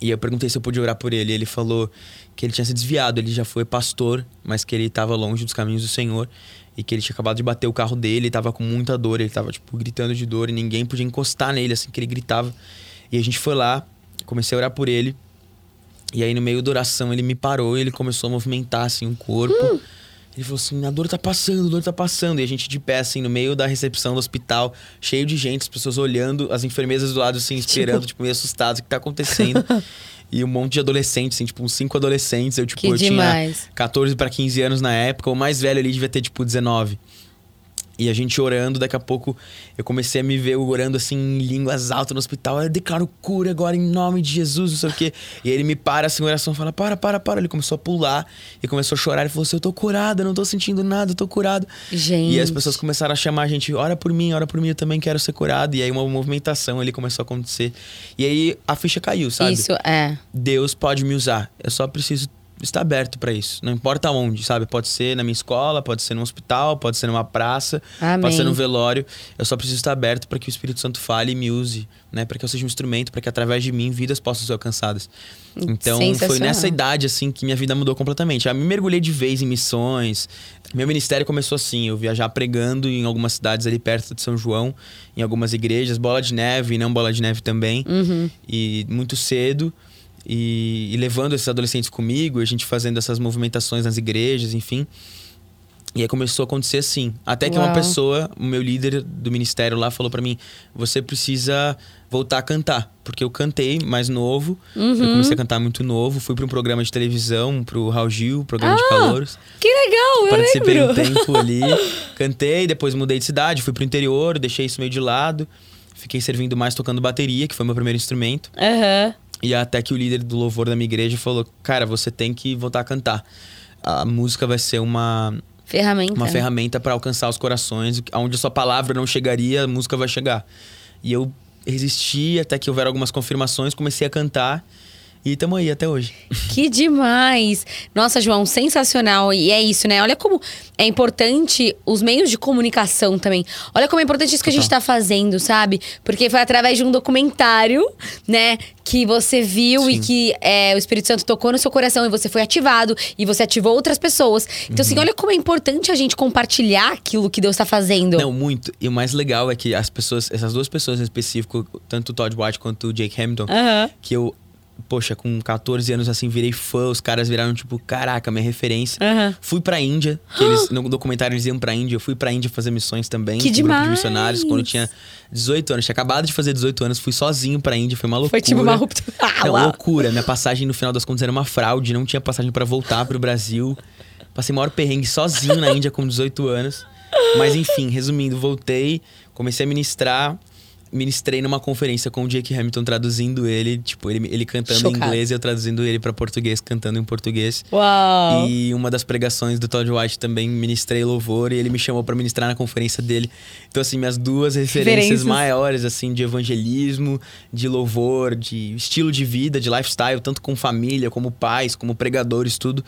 Speaker 1: E eu perguntei se eu podia orar por ele. E ele falou que ele tinha se desviado, ele já foi pastor, mas que ele estava longe dos caminhos do Senhor. E que ele tinha acabado de bater o carro dele, ele tava com muita dor, ele tava, tipo, gritando de dor e ninguém podia encostar nele, assim, que ele gritava. E a gente foi lá, comecei a orar por ele. E aí, no meio da oração, ele me parou e ele começou a movimentar, assim, o corpo.
Speaker 2: Hum.
Speaker 1: Ele falou assim, a dor tá passando, a dor tá passando. E a gente de pé, assim, no meio da recepção do hospital, cheio de gente, as pessoas olhando, as enfermeiras do lado, assim, esperando, tipo, meio assustadas, o que tá acontecendo. e um monte de adolescentes, assim, tipo, uns cinco adolescentes. Eu, tipo,
Speaker 2: Que
Speaker 1: eu
Speaker 2: demais.
Speaker 1: tinha 14 para 15 anos na época. O mais velho ali devia ter, tipo, 19. E a gente orando, daqui a pouco eu comecei a me ver orando assim em línguas altas no hospital. Eu declaro cura agora em nome de Jesus, não sei o quê. E ele me para assim, oração fala: para, para, para. Ele começou a pular e começou a chorar. Ele falou assim: eu tô curado, eu não tô sentindo nada, eu tô curado.
Speaker 2: Gente.
Speaker 1: E as pessoas começaram a chamar a gente: ora por mim, ora por mim, eu também quero ser curado. E aí uma movimentação ali começou a acontecer. E aí a ficha caiu, sabe?
Speaker 2: Isso é.
Speaker 1: Deus pode me usar. Eu só preciso estar aberto para isso. Não importa onde, sabe? Pode ser na minha escola, pode ser no hospital, pode ser numa praça,
Speaker 2: Amém.
Speaker 1: pode ser no velório. Eu só preciso estar aberto para que o Espírito Santo fale e me use, né? Para que eu seja um instrumento, para que através de mim vidas possam ser alcançadas. Então foi nessa idade assim que minha vida mudou completamente. Eu me mergulhei de vez em missões. Meu ministério começou assim, eu viajar pregando em algumas cidades ali perto de São João, em algumas igrejas, bola de neve e não bola de neve também.
Speaker 2: Uhum.
Speaker 1: E muito cedo e, e levando esses adolescentes comigo, a gente fazendo essas movimentações nas igrejas, enfim. E aí começou a acontecer assim. Até que uma
Speaker 2: Uau.
Speaker 1: pessoa, o meu líder do ministério lá, falou pra mim: você precisa voltar a cantar. Porque eu cantei mais novo.
Speaker 2: Uhum.
Speaker 1: Eu comecei a cantar muito novo. Fui pra um programa de televisão, pro Raul Gil, programa de calouros.
Speaker 2: Que legal, eu
Speaker 1: Participei um
Speaker 2: lembro.
Speaker 1: tempo ali. Cantei, depois mudei de cidade, fui pro interior, deixei isso meio de lado. Fiquei servindo mais tocando bateria, que foi meu primeiro instrumento.
Speaker 2: Aham.
Speaker 1: E até que o líder do louvor da minha igreja falou: Cara, você tem que voltar a cantar. A música vai ser uma,
Speaker 2: Ferramenta.
Speaker 1: uma
Speaker 2: né?
Speaker 1: ferramenta para alcançar os corações. Onde a sua palavra não chegaria, a música vai chegar. E eu resisti até que houveram algumas confirmações, comecei a cantar. E estamos aí até hoje.
Speaker 2: Que demais! Nossa, João, sensacional. E é isso, né? Olha como é importante os meios de comunicação também. Olha como é importante isso que a gente tá fazendo, sabe? Porque foi através de um documentário, né? Que você viu e
Speaker 1: Sim.
Speaker 2: que é, o Espírito Santo tocou no seu coração e você foi ativado e você ativou outras pessoas. Então,
Speaker 1: Uhum.
Speaker 2: assim, olha como é importante a gente compartilhar aquilo que Deus tá fazendo.
Speaker 1: Não, muito. E o mais legal é que as pessoas, essas duas pessoas em específico, tanto o Todd White quanto o Jake Hamilton,
Speaker 2: Aham.
Speaker 1: que eu, poxa, com 14 anos assim, virei fã, os caras viraram tipo, caraca, minha referência.
Speaker 2: Aham.
Speaker 1: Fui pra Índia, que eles, no documentário eles iam pra Índia, eu fui pra Índia fazer missões também,
Speaker 2: Que
Speaker 1: um grupo de
Speaker 2: demais!
Speaker 1: missionários, quando eu tinha 18 anos. Tinha acabado de fazer 18 anos, fui sozinho pra Índia, foi uma loucura.
Speaker 2: Foi tipo uma ruptura. Ah,
Speaker 1: Não, loucura. Minha passagem, no final das contas, era uma fraude, não tinha passagem pra voltar pro Brasil. Passei maior perrengue sozinho na Índia com 18 anos. Mas enfim, resumindo, voltei, comecei a ministrar. Ministrei numa conferência com o Jake Hamilton, traduzindo ele, tipo, ele, ele cantando em
Speaker 2: Chocado.
Speaker 1: inglês e eu traduzindo ele pra português, cantando em português.
Speaker 2: Uau!
Speaker 1: E uma das pregações do Todd White também ministrei louvor e ele me chamou pra ministrar na conferência dele. Então, assim, minhas duas referências
Speaker 2: Referências.
Speaker 1: maiores, assim, de evangelismo, de louvor, de estilo de vida, de lifestyle, tanto com família, como pais, como pregadores, tudo.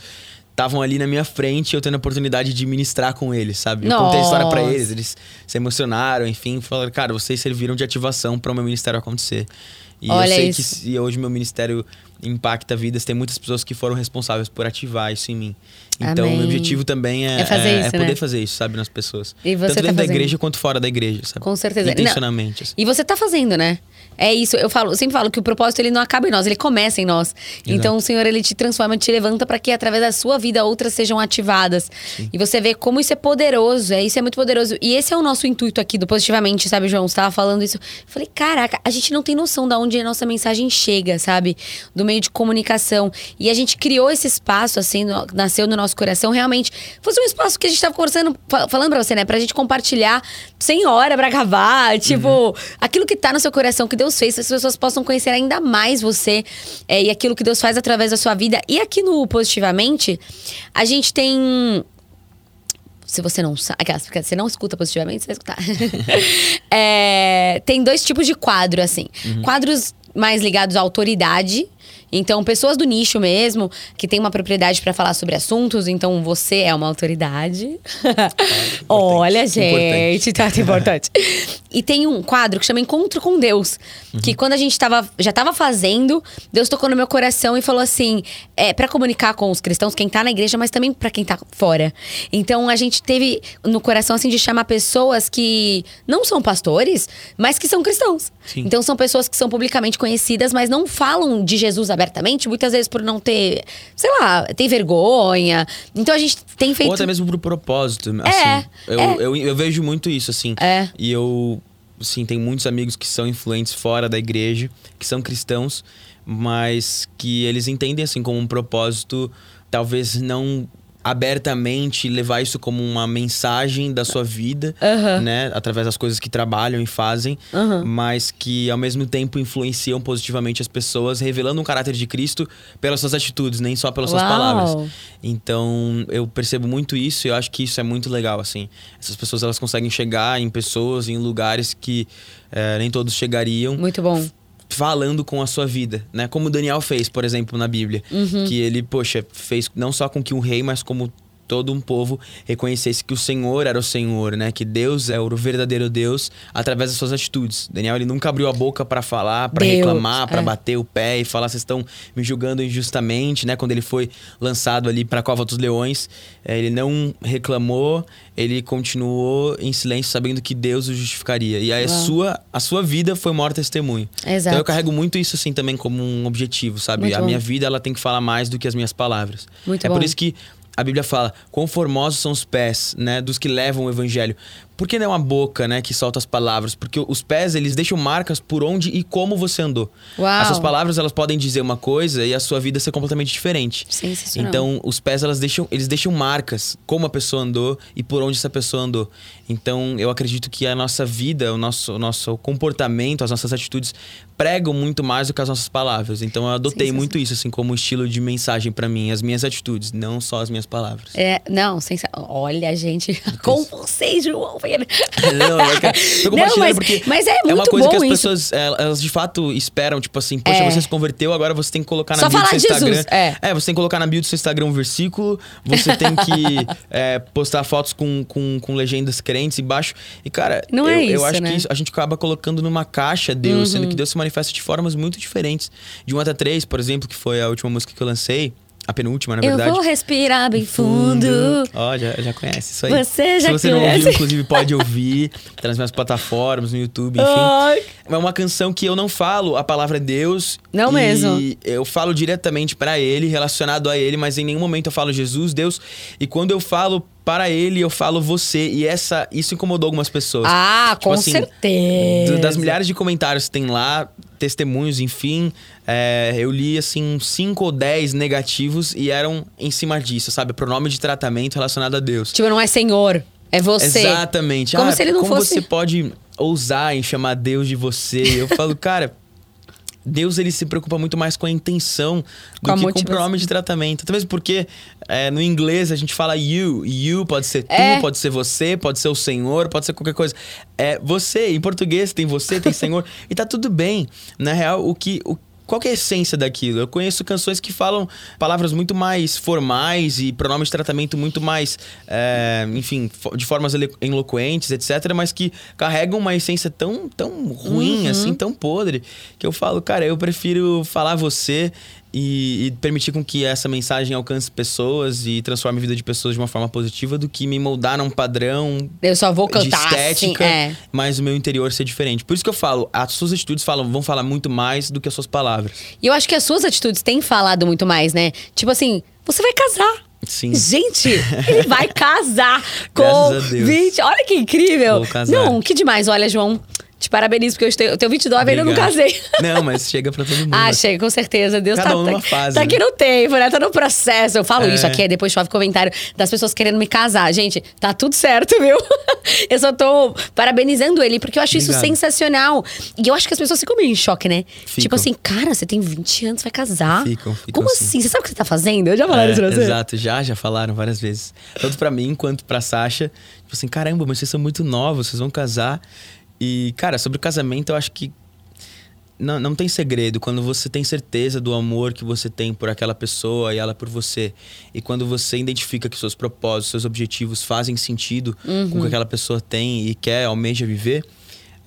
Speaker 1: Estavam ali na minha frente e eu tendo a oportunidade de ministrar com eles, sabe? Eu contei a história pra
Speaker 2: Nossa.
Speaker 1: eles, eles se emocionaram, enfim, falaram, cara, vocês serviram de ativação para o meu ministério acontecer. E
Speaker 2: Olha
Speaker 1: eu sei
Speaker 2: isso.
Speaker 1: que hoje meu ministério impacta vidas, tem muitas pessoas que foram responsáveis por ativar isso em mim. Então,
Speaker 2: Amém.
Speaker 1: meu objetivo também é,
Speaker 2: É fazer
Speaker 1: é-
Speaker 2: isso,
Speaker 1: é poder
Speaker 2: né?
Speaker 1: fazer isso, sabe, nas pessoas.
Speaker 2: E você
Speaker 1: Tanto
Speaker 2: tá
Speaker 1: dentro da
Speaker 2: fazendo.
Speaker 1: igreja quanto fora da igreja, sabe?
Speaker 2: Com certeza.
Speaker 1: Intencionalmente. assim.
Speaker 2: E você tá fazendo, né? É isso, eu falo, eu sempre falo que o propósito ele não acaba em nós, ele começa em nós. Então o Senhor ele te transforma, te levanta para que através da sua vida outras sejam ativadas. E você vê como isso é poderoso, é isso é muito poderoso. E esse é o nosso intuito aqui do positivamente, sabe, João? Você tava falando isso. Eu falei, caraca, a gente não tem noção da onde a nossa mensagem chega, sabe? Do meio de comunicação. E a gente criou esse espaço assim, no- nasceu no nosso coração, realmente. Fosse um espaço que a gente tava conversando, fa- falando pra você, né, pra gente compartilhar sem hora pra acabar, tipo, aquilo que tá no seu coração que Deus fez, as pessoas possam conhecer ainda mais você é, e aquilo que Deus faz através da sua vida. E aqui no Positivamente, a gente tem. Se você não sabe. porque Você não escuta positivamente, você vai escutar. É, tem dois tipos de quadro, assim. Quadros mais ligados à autoridade. Então, pessoas do nicho mesmo, que tem uma propriedade para falar sobre assuntos, então você é uma autoridade. Olha, gente, tá tá importante. e tem um quadro que chama Encontro com Deus, que quando a gente tava, já tava fazendo, Deus tocou no meu coração e falou assim: é para comunicar com os cristãos, quem tá na igreja, mas também para quem tá fora. Então a gente teve no coração assim de chamar pessoas que não são pastores, mas que são cristãos.
Speaker 1: Sim.
Speaker 2: Então são pessoas que são publicamente conhecidas, mas não falam de Jesus Jesus abertamente, muitas vezes por não ter, sei lá, tem vergonha. Então a gente tem feito.
Speaker 1: Ou até mesmo pro propósito.
Speaker 2: É,
Speaker 1: assim. eu,
Speaker 2: é.
Speaker 1: Eu, eu vejo muito isso, assim.
Speaker 2: É.
Speaker 1: E eu, sim, tenho muitos amigos que são influentes fora da igreja, que são cristãos, mas que eles entendem, assim, como um propósito, talvez não abertamente levar isso como uma mensagem da sua vida,
Speaker 2: Aham.
Speaker 1: né, através das coisas que trabalham e fazem,
Speaker 2: Aham.
Speaker 1: mas que ao mesmo tempo influenciam positivamente as pessoas, revelando um caráter de Cristo pelas suas atitudes, nem só pelas suas
Speaker 2: Uau.
Speaker 1: palavras. Então, eu percebo muito isso e eu acho que isso é muito legal, assim. Essas pessoas, elas conseguem chegar em pessoas, em lugares que eh, nem todos chegariam
Speaker 2: Muito bom.
Speaker 1: Falando com a sua vida, né? Como Daniel fez, por exemplo, na Bíblia. Que ele, poxa, fez não só com que um rei, mas como todo um povo reconhecesse que o Senhor era o Senhor, né? Que Deus é o verdadeiro Deus através das suas atitudes. Daniel, ele nunca abriu a boca para falar, para reclamar, para
Speaker 2: é.
Speaker 1: bater o pé e falar vocês estão me julgando injustamente, né? Quando ele foi lançado ali para a cova dos leões, eh, ele não reclamou, ele continuou em silêncio, sabendo que Deus o justificaria. E aí a
Speaker 2: Uau.
Speaker 1: sua a sua vida foi maior testemunho.
Speaker 2: Exato.
Speaker 1: Então eu carrego muito isso assim também como um objetivo, sabe?
Speaker 2: Muito
Speaker 1: a
Speaker 2: bom.
Speaker 1: minha vida ela tem que falar mais do que as minhas palavras.
Speaker 2: Muito
Speaker 1: é
Speaker 2: bom.
Speaker 1: por isso que a Bíblia fala: "Quão formosos são os pés, né, dos que levam o evangelho". Por que não a boca, né, que solta as palavras? Porque os pés, eles deixam marcas por onde e como você andou.
Speaker 2: Uau.
Speaker 1: As suas palavras, elas podem dizer uma coisa e a sua vida ser completamente diferente.
Speaker 2: Sensacional.
Speaker 1: Então, os pés, elas deixam, eles deixam marcas, como a pessoa andou e por onde essa pessoa andou. Então, eu acredito que a nossa vida, o nosso, o nosso comportamento, as nossas atitudes pregam muito mais do que as nossas palavras. Então, eu adotei muito isso, assim, como estilo de mensagem pra mim, as minhas atitudes, não só as minhas palavras.
Speaker 2: É, não, sensa... Olha, gente, com vocês, João
Speaker 1: Não, é tô
Speaker 2: Não,
Speaker 1: compartilhando
Speaker 2: mas-
Speaker 1: porque
Speaker 2: mas é
Speaker 1: é uma
Speaker 2: muito
Speaker 1: coisa que as pessoas, é, elas de fato esperam, tipo assim, poxa,
Speaker 2: É.
Speaker 1: você se converteu, agora você tem que colocar na
Speaker 2: Só
Speaker 1: bio do seu
Speaker 2: Jesus,
Speaker 1: Instagram.
Speaker 2: é.
Speaker 1: você tem que colocar na bio do seu Instagram um versículo, você tem que é, postar fotos com, com, com legendas crentes embaixo. E, cara,
Speaker 2: Não
Speaker 1: eu,
Speaker 2: é
Speaker 1: eu
Speaker 2: isso,
Speaker 1: acho
Speaker 2: né?
Speaker 1: que isso- a gente acaba colocando numa caixa Deus,
Speaker 2: Uhum.
Speaker 1: sendo que Deus se manifesta de formas muito diferentes. De 1 até 3, por exemplo, que foi a última música que eu lancei, a penúltima, na
Speaker 2: Eu
Speaker 1: verdade.
Speaker 2: vou respirar bem fundo.
Speaker 1: Ó, já, já conhece isso aí.
Speaker 2: Você já
Speaker 1: Se você não
Speaker 2: conhece.
Speaker 1: ouviu, inclusive, pode ouvir. Tá nas minhas plataformas, no YouTube, enfim.
Speaker 2: Ai.
Speaker 1: É uma canção que eu não falo a palavra Deus.
Speaker 2: Não
Speaker 1: e
Speaker 2: mesmo.
Speaker 1: Eu falo diretamente pra ele, relacionado a ele, mas em nenhum momento eu falo Jesus, Deus. E quando eu falo para ele, eu falo você. E essa, isso incomodou algumas pessoas.
Speaker 2: Ah,
Speaker 1: Tipo
Speaker 2: com
Speaker 1: assim,
Speaker 2: certeza.
Speaker 1: das milhares de comentários que tem lá, testemunhos, enfim, é, eu li assim 5 ou 10 negativos e eram em cima disso, sabe? Pronome de tratamento relacionado a Deus.
Speaker 2: Tipo, não é senhor, é você.
Speaker 1: Exatamente.
Speaker 2: Como
Speaker 1: ah,
Speaker 2: se ele não
Speaker 1: como
Speaker 2: fosse-
Speaker 1: você pode ousar em chamar Deus de você? Eu falo, cara. Deus ele se preocupa muito mais com a intenção do
Speaker 2: Com
Speaker 1: que com o pronome de tratamento. Mesmo porque é, no inglês a gente fala you. You pode ser tu,
Speaker 2: É.
Speaker 1: pode ser você, pode ser o Senhor, pode ser qualquer coisa. É você. Em português tem você, tem Senhor. e tá tudo bem. Na real, o que. O, qual que é a essência daquilo? Eu conheço canções que falam palavras muito mais formais e pronomes de tratamento muito mais, é, enfim, de formas eloquentes, etc., mas que carregam uma essência tão, tão ruim, assim, tão podre, que eu falo, cara, eu prefiro falar você e, e permitir com que essa mensagem alcance pessoas e transforme a vida de pessoas de uma forma positiva do que me moldar num padrão
Speaker 2: Eu só vou
Speaker 1: de
Speaker 2: cantar
Speaker 1: estética,
Speaker 2: assim, é.
Speaker 1: mas o meu interior ser diferente. Por isso que eu falo, as suas atitudes falam, vão falar muito mais do que as suas palavras.
Speaker 2: E eu acho que as suas atitudes têm falado muito mais, né? Tipo assim, você vai casar.
Speaker 1: Sim.
Speaker 2: Gente, ele vai casar com
Speaker 1: Graças a Deus.
Speaker 2: 20. Olha que incrível. Não, que demais. Olha, João, te parabenizo, porque eu tenho, eu tenho 29 e ainda não
Speaker 1: Obrigado.
Speaker 2: casei.
Speaker 1: Não, mas chega pra todo mundo.
Speaker 2: Ah, chega, com certeza. Deus
Speaker 1: Cada
Speaker 2: tá,
Speaker 1: um
Speaker 2: tá,
Speaker 1: numa fase,
Speaker 2: tá
Speaker 1: né?
Speaker 2: aqui no tempo, né? Tá no processo. Eu falo
Speaker 1: É.
Speaker 2: isso aqui, aí depois chove comentário das pessoas querendo me casar. Gente, tá tudo certo, viu? eu só tô parabenizando ele, porque eu acho isso
Speaker 1: Obrigado.
Speaker 2: sensacional. E eu acho que as pessoas ficam meio em choque, né?
Speaker 1: Ficam.
Speaker 2: Tipo assim, cara, você tem 20 anos, vai casar.
Speaker 1: Ficam, ficam
Speaker 2: Como
Speaker 1: assim.
Speaker 2: assim? Você sabe o que você tá fazendo? Eu já falaram isso pra
Speaker 1: É,
Speaker 2: você?
Speaker 1: exato, já, já falaram várias vezes. Tanto pra mim quanto pra Sasha. Tipo assim, caramba, mas vocês são muito novos, vocês vão casar. E, cara, sobre o casamento, eu acho que não, não tem segredo. Quando você tem certeza do amor que você tem por aquela pessoa e ela por você. E quando você identifica que seus propósitos, seus objetivos fazem sentido
Speaker 2: Uhum.
Speaker 1: com o que aquela pessoa tem e quer, almeja viver,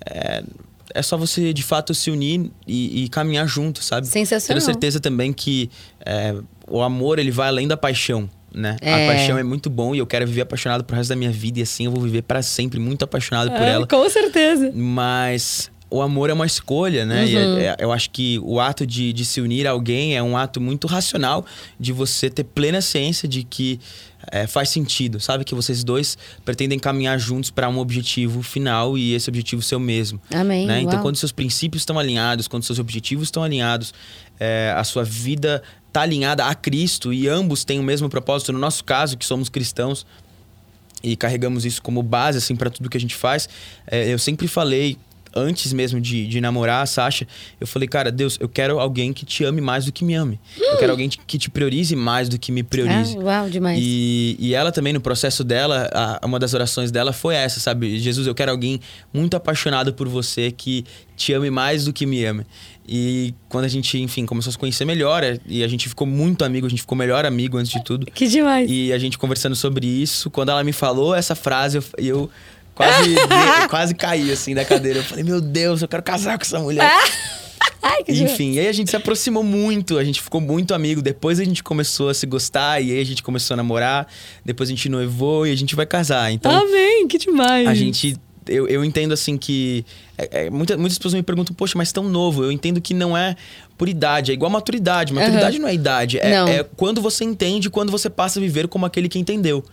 Speaker 1: é, é só você de fato se unir e, e caminhar junto, sabe?
Speaker 2: Sensacional.
Speaker 1: Tendo certeza também que é, o amor ele vai além da paixão. Né?
Speaker 2: É.
Speaker 1: A paixão é muito bom e eu quero viver apaixonado pro resto da minha vida e assim eu vou viver para sempre muito apaixonado por
Speaker 2: É,
Speaker 1: ela.
Speaker 2: Com certeza.
Speaker 1: Mas o amor é uma escolha, né? E
Speaker 2: Uhum.
Speaker 1: é- é- eu acho que o ato de, de se unir a alguém é um ato muito racional de você ter plena ciência de que é, faz sentido, sabe? Que vocês dois pretendem caminhar juntos para um objetivo final e esse objetivo ser o mesmo.
Speaker 2: Amém.
Speaker 1: né? Então, quando seus princípios estão alinhados, quando seus objetivos estão alinhados, é, a sua vida está alinhada a Cristo e ambos têm o mesmo propósito. No nosso caso, que somos cristãos e carregamos isso como base assim para tudo que a gente faz, é, eu sempre falei antes mesmo de, de namorar a Sasha, eu falei, cara, Deus, eu quero alguém que te ame mais do que me ame. Eu quero alguém que te priorize mais do que me priorize.
Speaker 2: Ah, uau, demais.
Speaker 1: E, e ela também, no processo dela, a- uma das orações dela foi essa, sabe? Jesus, eu quero alguém muito apaixonado por você, que te ame mais do que me ame. E quando a gente, enfim, começou a se conhecer melhor, é, e a gente ficou muito amigo, a gente ficou melhor amigo antes de tudo.
Speaker 2: Que demais.
Speaker 1: E a gente conversando sobre isso, quando ela me falou essa frase, eu, eu quase, quase caí assim da cadeira. Eu falei, meu Deus, eu quero casar com essa mulher.
Speaker 2: Ai, que demais.
Speaker 1: Enfim, e aí a gente se aproximou muito, a gente ficou muito amigo. Depois a gente começou a se gostar, e aí a gente começou a namorar. Depois a gente noivou e a gente vai casar. Então
Speaker 2: Amém, que demais.
Speaker 1: a gente. Eu, eu entendo assim que. é- é, muita- muitas pessoas me perguntam, poxa, mas tão novo. Eu entendo que não é por idade, é igual maturidade. Maturidade não é idade, é, é quando você entende, quando você passa a viver como aquele que entendeu.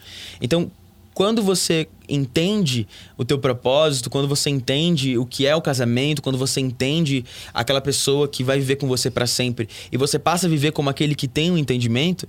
Speaker 1: Então, quando você entende o teu propósito, quando você entende o que é o casamento, quando você entende aquela pessoa que vai viver com você para sempre e você passa a viver como aquele que tem um entendimento,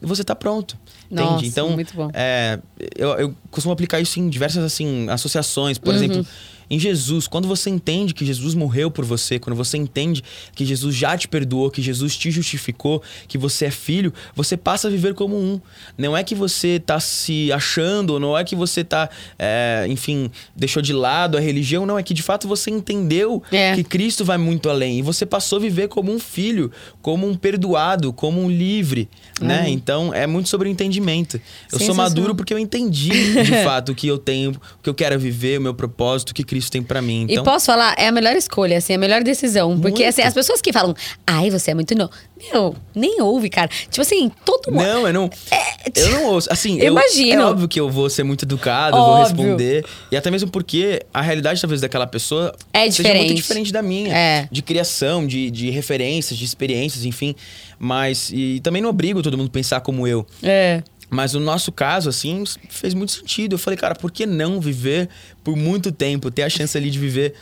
Speaker 1: você tá pronto.
Speaker 2: Nossa,
Speaker 1: entende? Então,
Speaker 2: muito bom.
Speaker 1: é, eu, eu costumo aplicar isso em diversas assim associações. Por exemplo, em Jesus, quando você entende que Jesus morreu por você, quando você entende que Jesus já te perdoou, que Jesus te justificou, que você é filho, você passa a viver como um. Não é que você tá se achando, não é que você tá, é, enfim, deixou de lado a religião, não, é que de fato você entendeu
Speaker 2: É.
Speaker 1: que Cristo vai muito além e você passou a viver como um filho, como um perdoado, como um livre, né? Então é muito sobre o entendimento. Eu sou maduro porque eu entendi de fato o que eu tenho, o que eu quero viver, o meu propósito, o que Cristo tem pra mim. Então,
Speaker 2: E posso falar, é a melhor escolha, assim, a melhor decisão. Porque,
Speaker 1: Muito.
Speaker 2: assim, as pessoas que falam, ai, você é muito novo. Meu, nem ouve, cara. Tipo assim, todo mundo.
Speaker 1: não, eu não. Eu não ouço. Assim, eu,
Speaker 2: Imagino.
Speaker 1: é óbvio que eu vou ser muito educado, eu vou
Speaker 2: Óbvio.
Speaker 1: responder. E até mesmo porque a realidade, talvez, daquela pessoa
Speaker 2: É
Speaker 1: seja
Speaker 2: diferente.
Speaker 1: muito diferente da minha.
Speaker 2: É.
Speaker 1: De criação, de, de referências, de experiências, enfim. Mas. E também não obrigo todo mundo a pensar como eu.
Speaker 2: É.
Speaker 1: Mas no nosso caso, assim, fez muito sentido. Eu falei, cara, por que não viver por muito tempo? Ter a chance ali de viver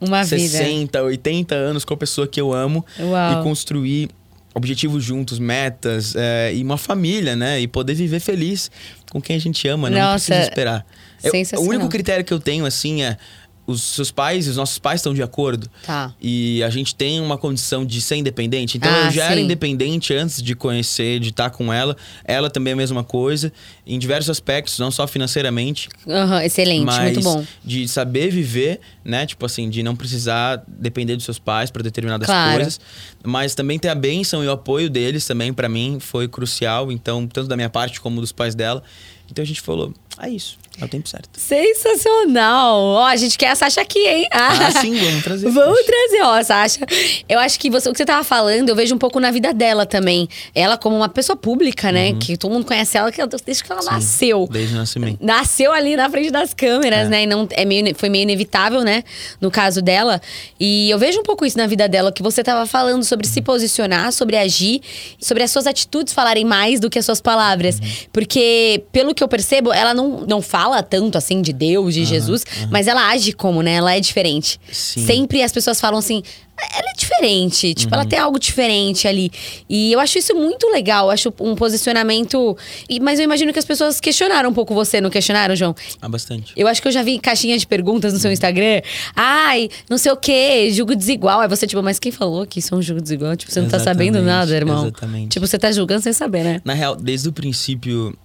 Speaker 2: Uma vida.
Speaker 1: 60, 80 anos com a pessoa que eu amo
Speaker 2: Uau.
Speaker 1: e construir objetivos juntos, metas é, e uma família, né? E poder viver feliz com quem a gente ama, não
Speaker 2: Nossa,
Speaker 1: precisa esperar. Eu- o único critério que eu tenho, assim, é os seus pais e os nossos pais estão de acordo.
Speaker 2: Tá.
Speaker 1: E a gente tem uma condição de ser independente. Então
Speaker 2: Ah,
Speaker 1: eu já era
Speaker 2: sim.
Speaker 1: independente antes de conhecer, de estar com ela. Ela também é a mesma coisa, em diversos aspectos, não só financeiramente,
Speaker 2: Aham, excelente, muito bom.
Speaker 1: de saber viver, né? Tipo assim, de não precisar depender dos seus pais para determinadas
Speaker 2: Claro.
Speaker 1: coisas, mas também ter a bênção e o apoio deles também para mim foi crucial, então tanto da minha parte como dos pais dela. Então a gente falou, é isso, é o tempo certo.
Speaker 2: Sensacional! Ó, a gente quer a Sasha aqui, hein?
Speaker 1: Ah, sim, vamos trazer.
Speaker 2: Vamos trazer, ó, Sasha. Eu acho que você, o que você tava falando, eu vejo um pouco na vida dela também. Ela como uma pessoa pública, né? Que todo mundo conhece ela que ela- desde que ela
Speaker 1: Uhum. Sim,
Speaker 2: nasceu.
Speaker 1: Desde o nascimento.
Speaker 2: Nasceu ali na frente das câmeras,
Speaker 1: É.
Speaker 2: né? E não, é meio, foi meio inevitável, né? No caso dela. E eu vejo um pouco isso na vida dela, que você tava falando sobre se posicionar, sobre agir, sobre as suas atitudes falarem mais do que as suas palavras.
Speaker 1: Uhum.
Speaker 2: Porque, pelo que eu percebo, ela não, não fala tanto assim de Deus, de Jesus, mas ela age como, né? Ela é diferente.
Speaker 1: Sim.
Speaker 2: Sempre as pessoas falam assim. Ela é diferente, tipo, ela tem algo diferente ali. E eu acho isso muito legal, acho um posicionamento. e- mas eu imagino que as pessoas questionaram um pouco você, não questionaram, João?
Speaker 1: Ah, bastante.
Speaker 2: Eu acho que eu já vi caixinha de perguntas no seu Instagram. Ai, não sei o quê, julgo desigual. Aí você, tipo, mas quem falou que isso é um julgo desigual? Tipo, você não tá sabendo
Speaker 1: Exatamente,
Speaker 2: nada, irmão.
Speaker 1: exatamente.
Speaker 2: Tipo, você tá julgando sem saber, né?
Speaker 1: Na real, desde o princípio,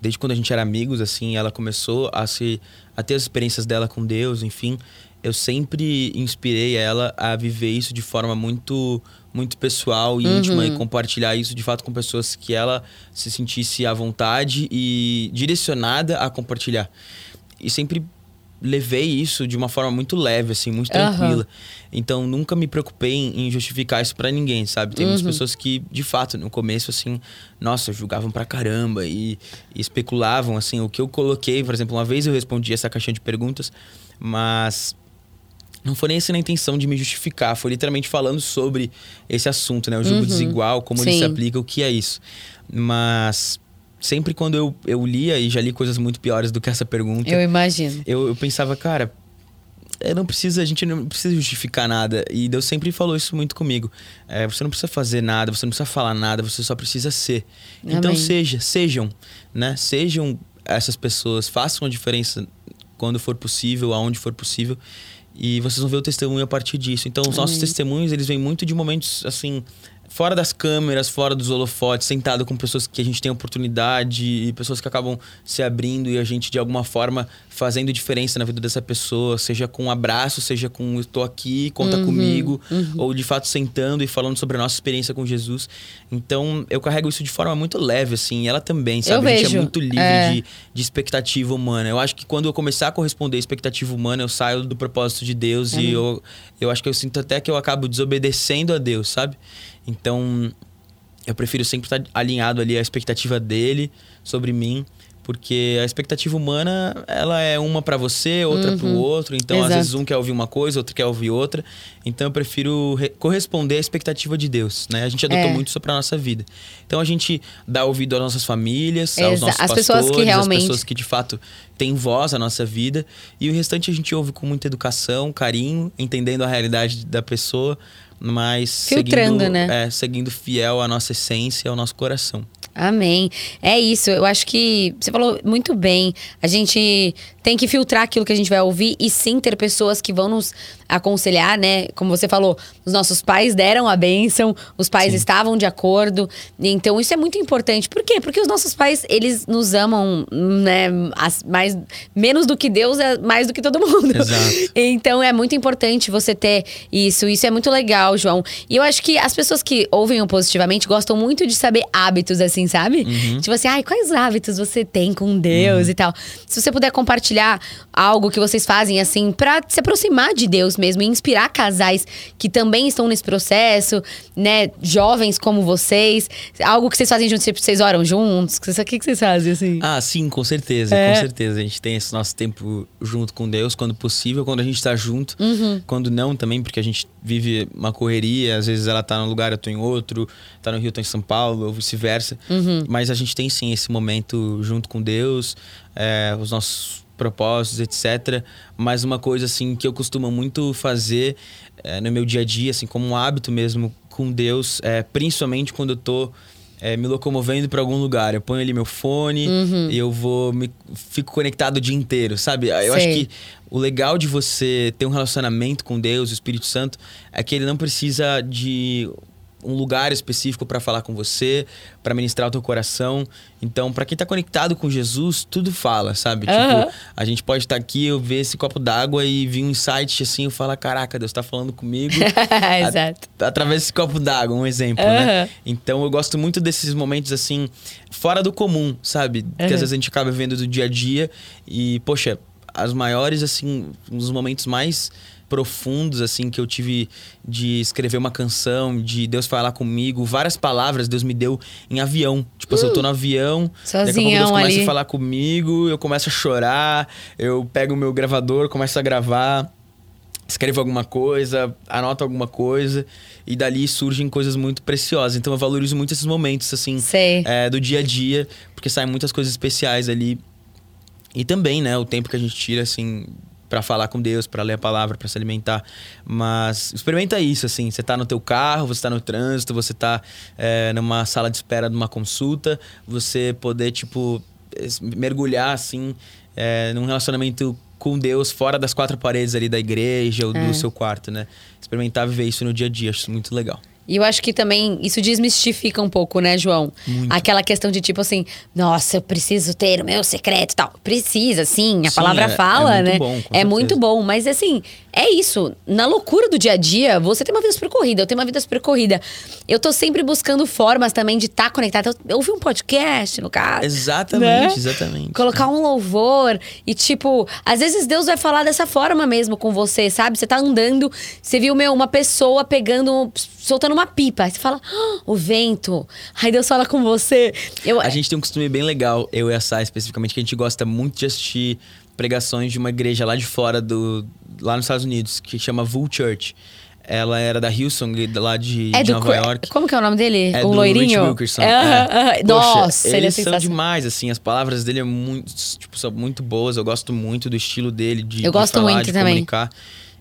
Speaker 1: desde quando a gente era amigos, assim, ela começou a se a ter as experiências dela com Deus, enfim, eu sempre inspirei ela a viver isso de forma muito muito pessoal e íntima e compartilhar isso de fato com pessoas que ela se sentisse à vontade e direcionada a compartilhar. E sempre levei isso de uma forma muito leve, assim, muito tranquila. Então nunca me preocupei em, justificar isso pra ninguém, sabe? Tem muitas pessoas que, de fato, no começo, assim, nossa, julgavam pra caramba e, e especulavam, assim, o que eu coloquei, por exemplo, uma vez eu respondi essa caixinha de perguntas, mas não foi nem essa na intenção de me justificar, foi literalmente falando sobre esse assunto, né? O jogo desigual, como ele
Speaker 2: Sim.
Speaker 1: se aplica, o que é isso. Mas sempre quando eu, eu lia, e já li coisas muito piores do que essa pergunta,
Speaker 2: Eu imagino.
Speaker 1: eu, eu pensava, cara, eu não precisa, a gente não precisa justificar nada. E Deus sempre falou isso muito comigo. É, você não precisa fazer nada, você não precisa falar nada, você só precisa ser. Então
Speaker 2: Amém.
Speaker 1: seja, sejam, né? Sejam essas pessoas, façam a diferença quando for possível, aonde for possível. E vocês vão ver o testemunho a partir disso. Então, os nossos
Speaker 2: Amém.
Speaker 1: testemunhos, eles vêm muito de momentos, assim, fora das câmeras, fora dos holofotes, sentado com pessoas que a gente tem oportunidade e pessoas que acabam se abrindo e a gente, de alguma forma, fazendo diferença na vida dessa pessoa, seja com um abraço, seja com estou aqui, conta comigo, ou de fato sentando e falando sobre a nossa experiência com Jesus. Então, eu carrego isso de forma muito leve, assim, e ela também, sabe?
Speaker 2: Eu
Speaker 1: a gente é muito livre
Speaker 2: é.
Speaker 1: de, de expectativa humana. Eu acho que quando eu começar a corresponder à expectativa humana, eu saio do propósito de Deus e eu, eu acho que eu sinto até que eu acabo desobedecendo a Deus, sabe? Então, eu prefiro sempre estar alinhado ali à expectativa dele sobre mim, porque a expectativa humana, ela é uma pra você, outra pro outro. Então, às
Speaker 2: Exato.
Speaker 1: vezes um quer ouvir uma coisa, outro quer ouvir outra. Então, eu prefiro re- corresponder à expectativa de Deus, né? A gente adotou
Speaker 2: É.
Speaker 1: muito isso pra nossa vida. Então, a gente dá ouvido às nossas famílias, aos
Speaker 2: Exa-
Speaker 1: nossos
Speaker 2: as
Speaker 1: pastores,
Speaker 2: pessoas que realmente-
Speaker 1: as pessoas que de fato têm voz à nossa vida. E o restante a gente ouve com muita educação, carinho, entendendo a realidade da pessoa, mas
Speaker 2: Filtrando,
Speaker 1: seguindo,
Speaker 2: né?
Speaker 1: é, seguindo fiel à nossa essência, ao nosso coração.
Speaker 2: Amém. É isso. Eu acho que você falou muito bem. A gente tem que filtrar aquilo que a gente vai ouvir e sim ter pessoas que vão nos aconselhar, né? Como você falou, os nossos pais deram a bênção, os pais estavam de acordo. Então isso é muito importante. Por quê? Porque os nossos pais, eles nos amam, né? as- mais, menos do que Deus, é mais do que todo mundo.
Speaker 1: Exato.
Speaker 2: Então é muito importante você ter isso. Isso é muito legal, João. E eu acho que as pessoas que ouvem o positivamente gostam muito de saber hábitos, assim, sabe? Tipo assim, ai, quais hábitos você tem com Deus e tal. Se você puder compartilhar algo que vocês fazem, assim, pra se aproximar de Deus mesmo e inspirar casais que também estão nesse processo, né? Jovens como vocês. Algo que vocês fazem juntos, tipo, vocês oram juntos. O que, que vocês fazem, assim?
Speaker 1: Ah, sim, com certeza,
Speaker 2: É.
Speaker 1: com certeza. A gente tem esse nosso tempo junto com Deus, quando possível, quando a gente tá junto.
Speaker 2: Uhum.
Speaker 1: Quando não também, porque a gente vive uma correria, às vezes ela tá num lugar, eu tô em outro, tá no Rio, eu tô em São Paulo, ou vice-versa.
Speaker 2: Uhum.
Speaker 1: Mas a gente tem sim esse momento junto com Deus, é, os nossos propósitos, etc. Mas uma coisa assim que eu costumo muito fazer é, no meu dia a dia, assim, como um hábito mesmo com Deus, é, principalmente quando eu tô é, me locomovendo para algum lugar. Eu ponho ali meu fone
Speaker 2: Uhum.
Speaker 1: e eu vou me fico conectado o dia inteiro, sabe? Eu acho
Speaker 2: Sei.
Speaker 1: que o legal de você ter um relacionamento com Deus, o Espírito Santo, é que ele não precisa de um lugar específico para falar com você, para ministrar o teu coração. Então, para quem tá conectado com Jesus, tudo fala, sabe?
Speaker 2: Aham.
Speaker 1: Tipo, a gente pode estar aqui, eu ver esse copo d'água e vir um insight assim, eu falo, caraca, Deus tá falando comigo.
Speaker 2: Exato.
Speaker 1: A- através desse copo d'água, um exemplo,
Speaker 2: Aham.
Speaker 1: né? Então eu gosto muito desses momentos assim, fora do comum, sabe? Que
Speaker 2: Aham.
Speaker 1: às vezes a gente acaba vendo do dia a dia e, poxa, as maiores, assim, dos momentos mais profundos, assim, que eu tive de escrever uma canção, de Deus falar comigo, várias palavras Deus me deu em avião. Tipo assim, eu tô no avião, daqui a pouco Deus
Speaker 2: Sozinhão
Speaker 1: começa
Speaker 2: ali.
Speaker 1: a falar comigo, eu começo a chorar, eu pego o meu gravador, começo a gravar escrevo alguma coisa, anoto alguma coisa e dali surgem coisas muito preciosas. Então eu valorizo muito esses momentos assim é, do dia a dia, porque saem muitas coisas especiais ali. E também, né, o tempo que a gente tira assim para falar com Deus, para ler a palavra, para se alimentar. Mas experimenta isso assim, você tá no teu carro, você tá no trânsito, você tá é, numa sala de espera de uma consulta, você poder tipo mergulhar assim é, num relacionamento com Deus fora das quatro paredes ali da igreja ou
Speaker 2: É.
Speaker 1: do seu quarto, né? Experimentar viver isso no dia a dia, acho muito legal.
Speaker 2: E eu acho que também isso desmistifica um pouco, né, João?
Speaker 1: Muito.
Speaker 2: Aquela questão de tipo assim, nossa, eu preciso ter o meu secreto e tal. Precisa, sim, a
Speaker 1: Sim,
Speaker 2: palavra
Speaker 1: é-
Speaker 2: fala,
Speaker 1: é muito
Speaker 2: né?
Speaker 1: bom,
Speaker 2: é
Speaker 1: certeza.
Speaker 2: muito bom, mas assim, é isso. Na loucura do dia a dia, você tem uma vida super corrida, eu tenho uma vida super corrida. Eu tô sempre buscando formas também de estar conectada. Eu ouvi um podcast, no caso.
Speaker 1: Exatamente,
Speaker 2: né?
Speaker 1: exatamente.
Speaker 2: Colocar um louvor e, tipo, às vezes Deus vai falar dessa forma mesmo com você, sabe? Você tá andando, você viu, meu, uma pessoa pegando, soltando uma pipa. Aí você fala, "Ah, o vento. Aí Deus fala com você. Eu,
Speaker 1: A gente tem um costume bem legal, eu e a Sá especificamente, que a gente gosta muito de assistir pregações de uma igreja lá de fora do, lá nos Estados Unidos, que chama Vul Church. Ela era da Hillsong, lá de,
Speaker 2: É
Speaker 1: de Nova York.
Speaker 2: Como que é o nome dele?
Speaker 1: É
Speaker 2: o
Speaker 1: do
Speaker 2: loirinho?
Speaker 1: Rich Wilkerson.
Speaker 2: É, aham,
Speaker 1: é.
Speaker 2: aham.
Speaker 1: Poxa,
Speaker 2: Nossa, ele é
Speaker 1: eles são
Speaker 2: sensacional.
Speaker 1: demais, assim. As palavras dele é muito, tipo, são muito boas. Eu gosto muito do estilo dele de,
Speaker 2: Eu
Speaker 1: de
Speaker 2: gosto
Speaker 1: falar,
Speaker 2: muito
Speaker 1: de
Speaker 2: também.
Speaker 1: comunicar.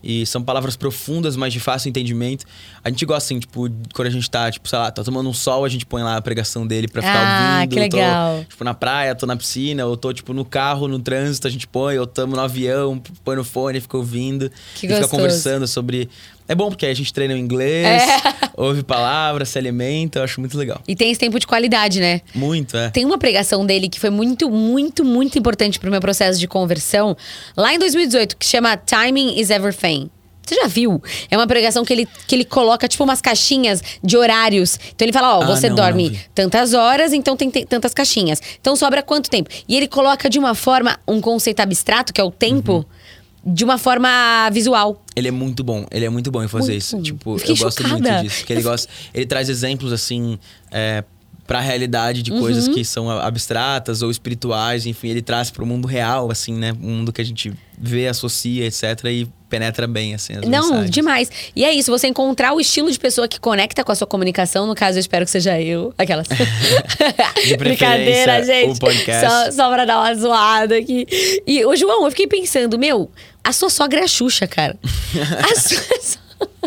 Speaker 1: E são palavras profundas, mas de fácil entendimento. A gente gosta, assim, tipo, quando a gente tá, tipo, sei lá, tá tomando um sol, a gente põe lá a pregação dele pra ficar
Speaker 2: Ah,
Speaker 1: ouvindo.
Speaker 2: que legal.
Speaker 1: Tô, tipo, na praia, tô na piscina, ou tô, tipo, no carro, no trânsito, a gente põe, ou tamo no avião, põe no fone, fica ouvindo.
Speaker 2: Que
Speaker 1: e fica
Speaker 2: gostoso.
Speaker 1: conversando sobre... É bom, porque a gente treina o inglês,
Speaker 2: É.
Speaker 1: ouve palavras, se alimenta. Eu acho muito legal.
Speaker 2: E tem esse tempo de qualidade, né?
Speaker 1: Muito, é.
Speaker 2: Tem uma pregação dele que foi muito, muito, muito importante pro meu processo de conversão, lá em 2018, que chama Timing is Everything. Você já viu? É uma pregação que ele, que ele coloca, tipo, umas caixinhas de horários. Então ele fala: Ó,
Speaker 1: Ah,
Speaker 2: você
Speaker 1: não, não
Speaker 2: dorme
Speaker 1: vi.
Speaker 2: tantas horas, então tem, te- tantas caixinhas. Então sobra quanto tempo? E ele coloca de uma forma, um conceito abstrato, que é o tempo,
Speaker 1: Uhum.
Speaker 2: de uma forma visual.
Speaker 1: Ele é muito bom, ele é muito bom em fazer
Speaker 2: Muito
Speaker 1: isso.
Speaker 2: bom.
Speaker 1: Tipo,
Speaker 2: Eu
Speaker 1: gosto
Speaker 2: chocada.
Speaker 1: muito disso. Que ele gosta. Ele traz exemplos assim. É, pra realidade de coisas
Speaker 2: Uhum.
Speaker 1: que são abstratas ou espirituais, enfim, ele traz pro mundo real, assim, né? Um mundo que a gente vê, associa, etc. E penetra bem, assim, as
Speaker 2: Não,
Speaker 1: mensagens.
Speaker 2: demais. E é isso, você encontrar o estilo de pessoa que conecta com a sua comunicação. No caso, eu espero que seja eu. Aquelas. Brincadeira,
Speaker 1: preferência,
Speaker 2: gente.
Speaker 1: o podcast.
Speaker 2: Só, só pra dar uma zoada aqui. E, ô, João, eu fiquei pensando, meu, a sua sogra é a Xuxa, cara. A sua.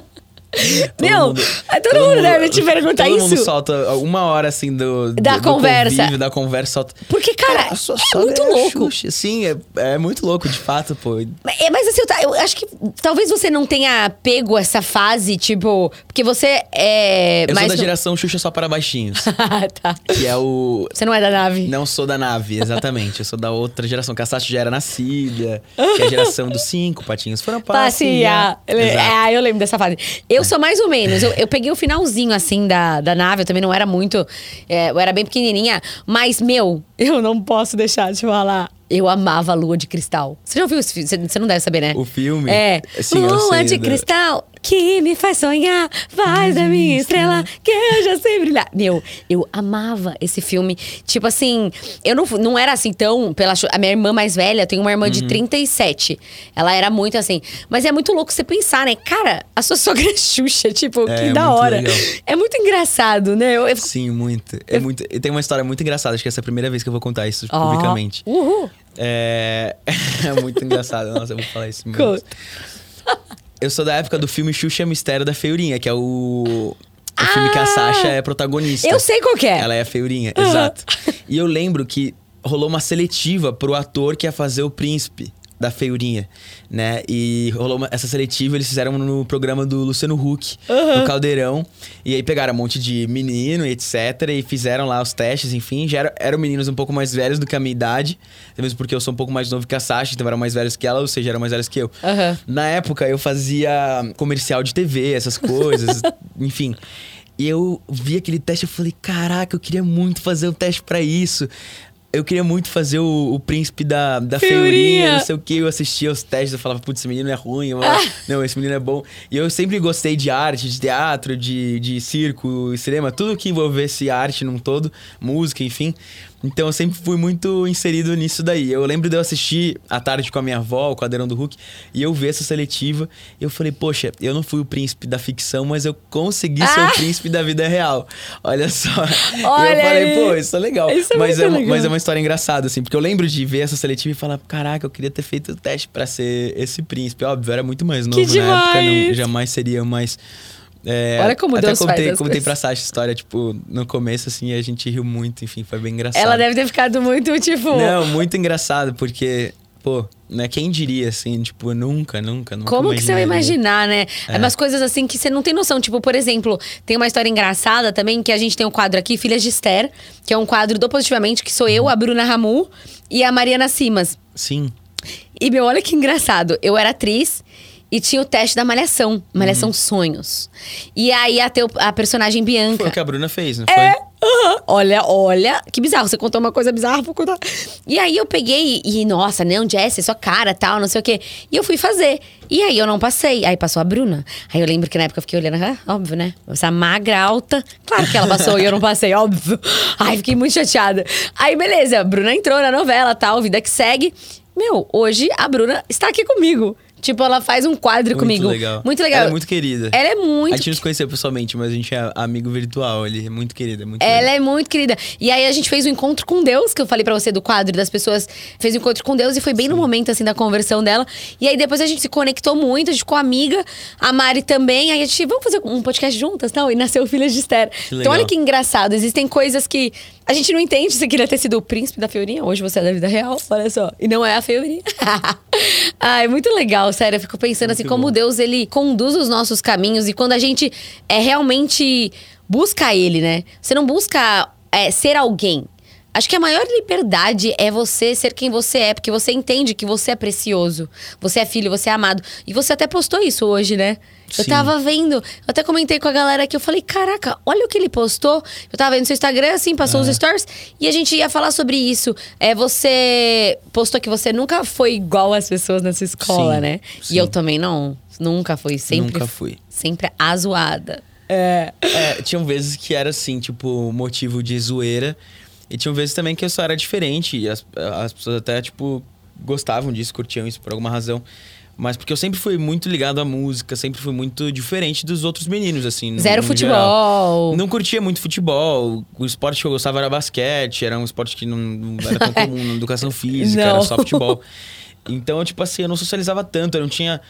Speaker 1: Todo
Speaker 2: meu,
Speaker 1: mundo-
Speaker 2: todo, mundo deve te perguntar
Speaker 1: todo
Speaker 2: isso.
Speaker 1: mundo solta uma hora, assim, do...
Speaker 2: Da
Speaker 1: do,
Speaker 2: conversa.
Speaker 1: Do convívio, da conversa, solta...
Speaker 2: Porque, cara,
Speaker 1: A sua
Speaker 2: é muito
Speaker 1: a
Speaker 2: louco.
Speaker 1: Xuxa. Sim, é, é muito louco, de fato, pô.
Speaker 2: É, mas assim, eu, tá- eu acho que talvez você não tenha pego essa fase, tipo. Porque você é.
Speaker 1: Eu sou da
Speaker 2: no-
Speaker 1: geração Xuxa só para baixinhos.
Speaker 2: Ah, tá.
Speaker 1: que é o...
Speaker 2: Você não é da nave.
Speaker 1: Não sou da nave, exatamente. Eu sou da outra geração. Sasha já era nascida. Que é a geração dos cinco patinhos. Foram passear.
Speaker 2: Passear. Ele-
Speaker 1: Exato.
Speaker 2: É, eu lembro dessa fase. Eu sou mais ou menos. Eu, eu peguei o finalzinho, assim, da, da nave. Eu também não era muito. é, eu era bem pequenininha. Mas, meu, eu não posso deixar de falar. Eu amava a Lua de Cristal. Você já ouviu esse filme? Você- não deve saber, né?
Speaker 1: O filme?
Speaker 2: É.
Speaker 1: Sim, eu
Speaker 2: Lua de
Speaker 1: da-
Speaker 2: Cristal que me faz sonhar. Faz da minha estrela que eu já sei brilhar. Meu, eu amava esse filme. Tipo assim, eu não, não era assim tão... Pela, a minha irmã mais velha, tem uma irmã
Speaker 1: Uhum.
Speaker 2: de 37. Ela era muito assim. Mas é muito louco você pensar, né? Cara, a sua sogra é Xuxa. Tipo,
Speaker 1: É,
Speaker 2: que da
Speaker 1: muito
Speaker 2: hora.
Speaker 1: legal.
Speaker 2: É muito engraçado, né? Eu, eu,
Speaker 1: Sim, muito. É muito. E tem uma história muito engraçada. Acho que essa é a primeira vez que eu vou contar isso
Speaker 2: Ó,
Speaker 1: publicamente.
Speaker 2: Uhul.
Speaker 1: É... é muito engraçado. Nossa, eu vou falar isso muito. Eu sou da época do filme Xuxa Mistério da Feiurinha, que é o. O filme que a Sasha é protagonista.
Speaker 2: Eu sei qual que é.
Speaker 1: Ela é a feiurinha, exato. E eu lembro que rolou uma seletiva pro ator que ia fazer o príncipe da feiurinha, né? E rolou uma- essa seletiva, eles fizeram no programa do Luciano Huck, no Caldeirão. E aí pegaram um monte de menino e etc. E fizeram lá os testes, enfim. Já eram, eram meninos um pouco mais velhos do que a minha idade. Até mesmo porque eu sou um pouco mais novo que a Sasha, então eram mais velhos que ela, ou seja, eram mais velhos que eu.
Speaker 2: Aham.
Speaker 1: Na época eu fazia comercial de TV, essas coisas, enfim. E eu vi aquele teste e falei, caraca, eu queria muito fazer o teste pra isso. Eu queria muito fazer o, o príncipe da, da
Speaker 2: Feiurinha.
Speaker 1: feiurinha, não sei o que. Eu assistia os testes, eu falava, putz, esse menino é ruim. Eu, Não, esse menino é bom. E eu sempre gostei de arte, de teatro, de, de circo, cinema, tudo que envolvesse arte num todo, música, enfim. Então eu sempre fui muito inserido nisso daí. Eu lembro de eu assistir à tarde com a minha avó, o quadrão do Hulk, e eu ver essa seletiva. E eu falei, poxa, eu não fui o príncipe da ficção, mas eu consegui ser
Speaker 2: Ah!
Speaker 1: o príncipe da vida real. Olha só. e
Speaker 2: Olha
Speaker 1: eu falei, pô, isso é legal.
Speaker 2: Isso é
Speaker 1: mas,
Speaker 2: muito
Speaker 1: é,
Speaker 2: legal.
Speaker 1: mas é uma história engraçada, assim, porque eu lembro de ver essa seletiva e falar, caraca, eu queria ter feito o teste pra ser esse príncipe. Óbvio, eu era muito mais novo na época, não,
Speaker 2: demais!
Speaker 1: jamais seria, mas. É,
Speaker 2: Olha como
Speaker 1: até
Speaker 2: Deus faz
Speaker 1: contei,
Speaker 2: as
Speaker 1: contei pra Sasha a história, tipo, no começo, assim, e a gente riu muito, enfim, foi bem engraçado.
Speaker 2: Ela deve ter ficado muito, tipo.
Speaker 1: Não, muito engraçado, porque, pô, né, quem diria, assim, tipo, nunca, nunca, nunca
Speaker 2: Como que você vai imaginar, né? É. umas coisas assim que você não tem noção. Tipo, por exemplo, tem uma história engraçada também, que a gente tem um quadro aqui, Filhas de Esther, que é um quadro do Positivamente, que sou eu, a Bruna Ramu e a Mariana Simas.
Speaker 1: Sim.
Speaker 2: E, meu, olha que engraçado. Eu era atriz e tinha o teste da Malhação. Malhação Sonhos. E aí ia ter o- a personagem Bianca.
Speaker 1: Foi o que a Bruna fez, não
Speaker 2: É.
Speaker 1: foi?
Speaker 2: aham. Olha, olha, que bizarro. Você contou uma coisa bizarra, vou contar. E aí eu peguei e, nossa, não, Jess, sua cara, tal, não sei o quê. E eu fui fazer. E aí eu não passei. Aí passou a Bruna. Aí eu lembro que na época eu fiquei olhando, ah, óbvio, né? Essa magra, alta. Claro que ela passou e eu não passei, óbvio. Ai, fiquei muito chateada. Aí, beleza, a Bruna entrou na novela, tal, vida que segue. Meu, hoje a Bruna está aqui comigo. Tipo, ela faz um quadro
Speaker 1: Muito
Speaker 2: comigo.
Speaker 1: legal.
Speaker 2: Muito legal.
Speaker 1: Ela é muito querida.
Speaker 2: Ela é muito
Speaker 1: A gente não se conheceu pessoalmente, mas a gente é amigo virtual. Ele é muito querido, é muito legal.
Speaker 2: Ela é muito querida. E aí a gente fez um encontro com Deus, que eu falei pra você do quadro das pessoas. Fez um encontro com Deus e foi bem no momento, assim, da conversão dela. E aí depois a gente se conectou muito, a gente ficou amiga. A Mari também. Aí a gente, vamos fazer um podcast juntas, não? E nasceu Filhas de Esther. Então
Speaker 1: legal.
Speaker 2: olha que engraçado. Existem coisas que a gente não entende. Você queria ter sido o príncipe da Feurinha, hoje você é da vida real, olha só. E não é a Feurinha. ah, é muito legal, sério. Eu fico pensando assim,
Speaker 1: Muito
Speaker 2: como
Speaker 1: bom.
Speaker 2: Deus, ele conduz os nossos caminhos. E quando a gente é realmente busca ele, né? Você não busca é, ser alguém. Acho que a maior liberdade é você ser quem você é, porque você entende que você é precioso. Você é filho, você é amado. E você até postou isso hoje, né? Eu
Speaker 1: Sim.
Speaker 2: tava vendo, eu até comentei com a galera que eu falei, caraca, olha o que ele postou. Eu tava vendo seu Instagram, assim, passou os stories, e a gente ia falar sobre isso. É, você postou que você nunca foi igual às pessoas na sua escola,
Speaker 1: Sim,
Speaker 2: né?
Speaker 1: sim.
Speaker 2: E eu também não. Nunca fui, sempre.
Speaker 1: Nunca fui.
Speaker 2: Sempre a zoada. É.
Speaker 1: É, tinham vezes que era assim, tipo, motivo de zoeira. E tinham vezes também que eu só era diferente. E as, as pessoas até, tipo, gostavam disso, curtiam isso por alguma razão. Mas porque eu sempre fui muito ligado à música, sempre fui muito diferente dos outros meninos, assim. no-
Speaker 2: Zero
Speaker 1: no
Speaker 2: futebol.
Speaker 1: geral. Não curtia muito futebol. O esporte que eu gostava era basquete, era um esporte que não, não era tão comum na educação física,
Speaker 2: Não.
Speaker 1: era só futebol. Então, tipo assim, eu não socializava tanto, eu não tinha.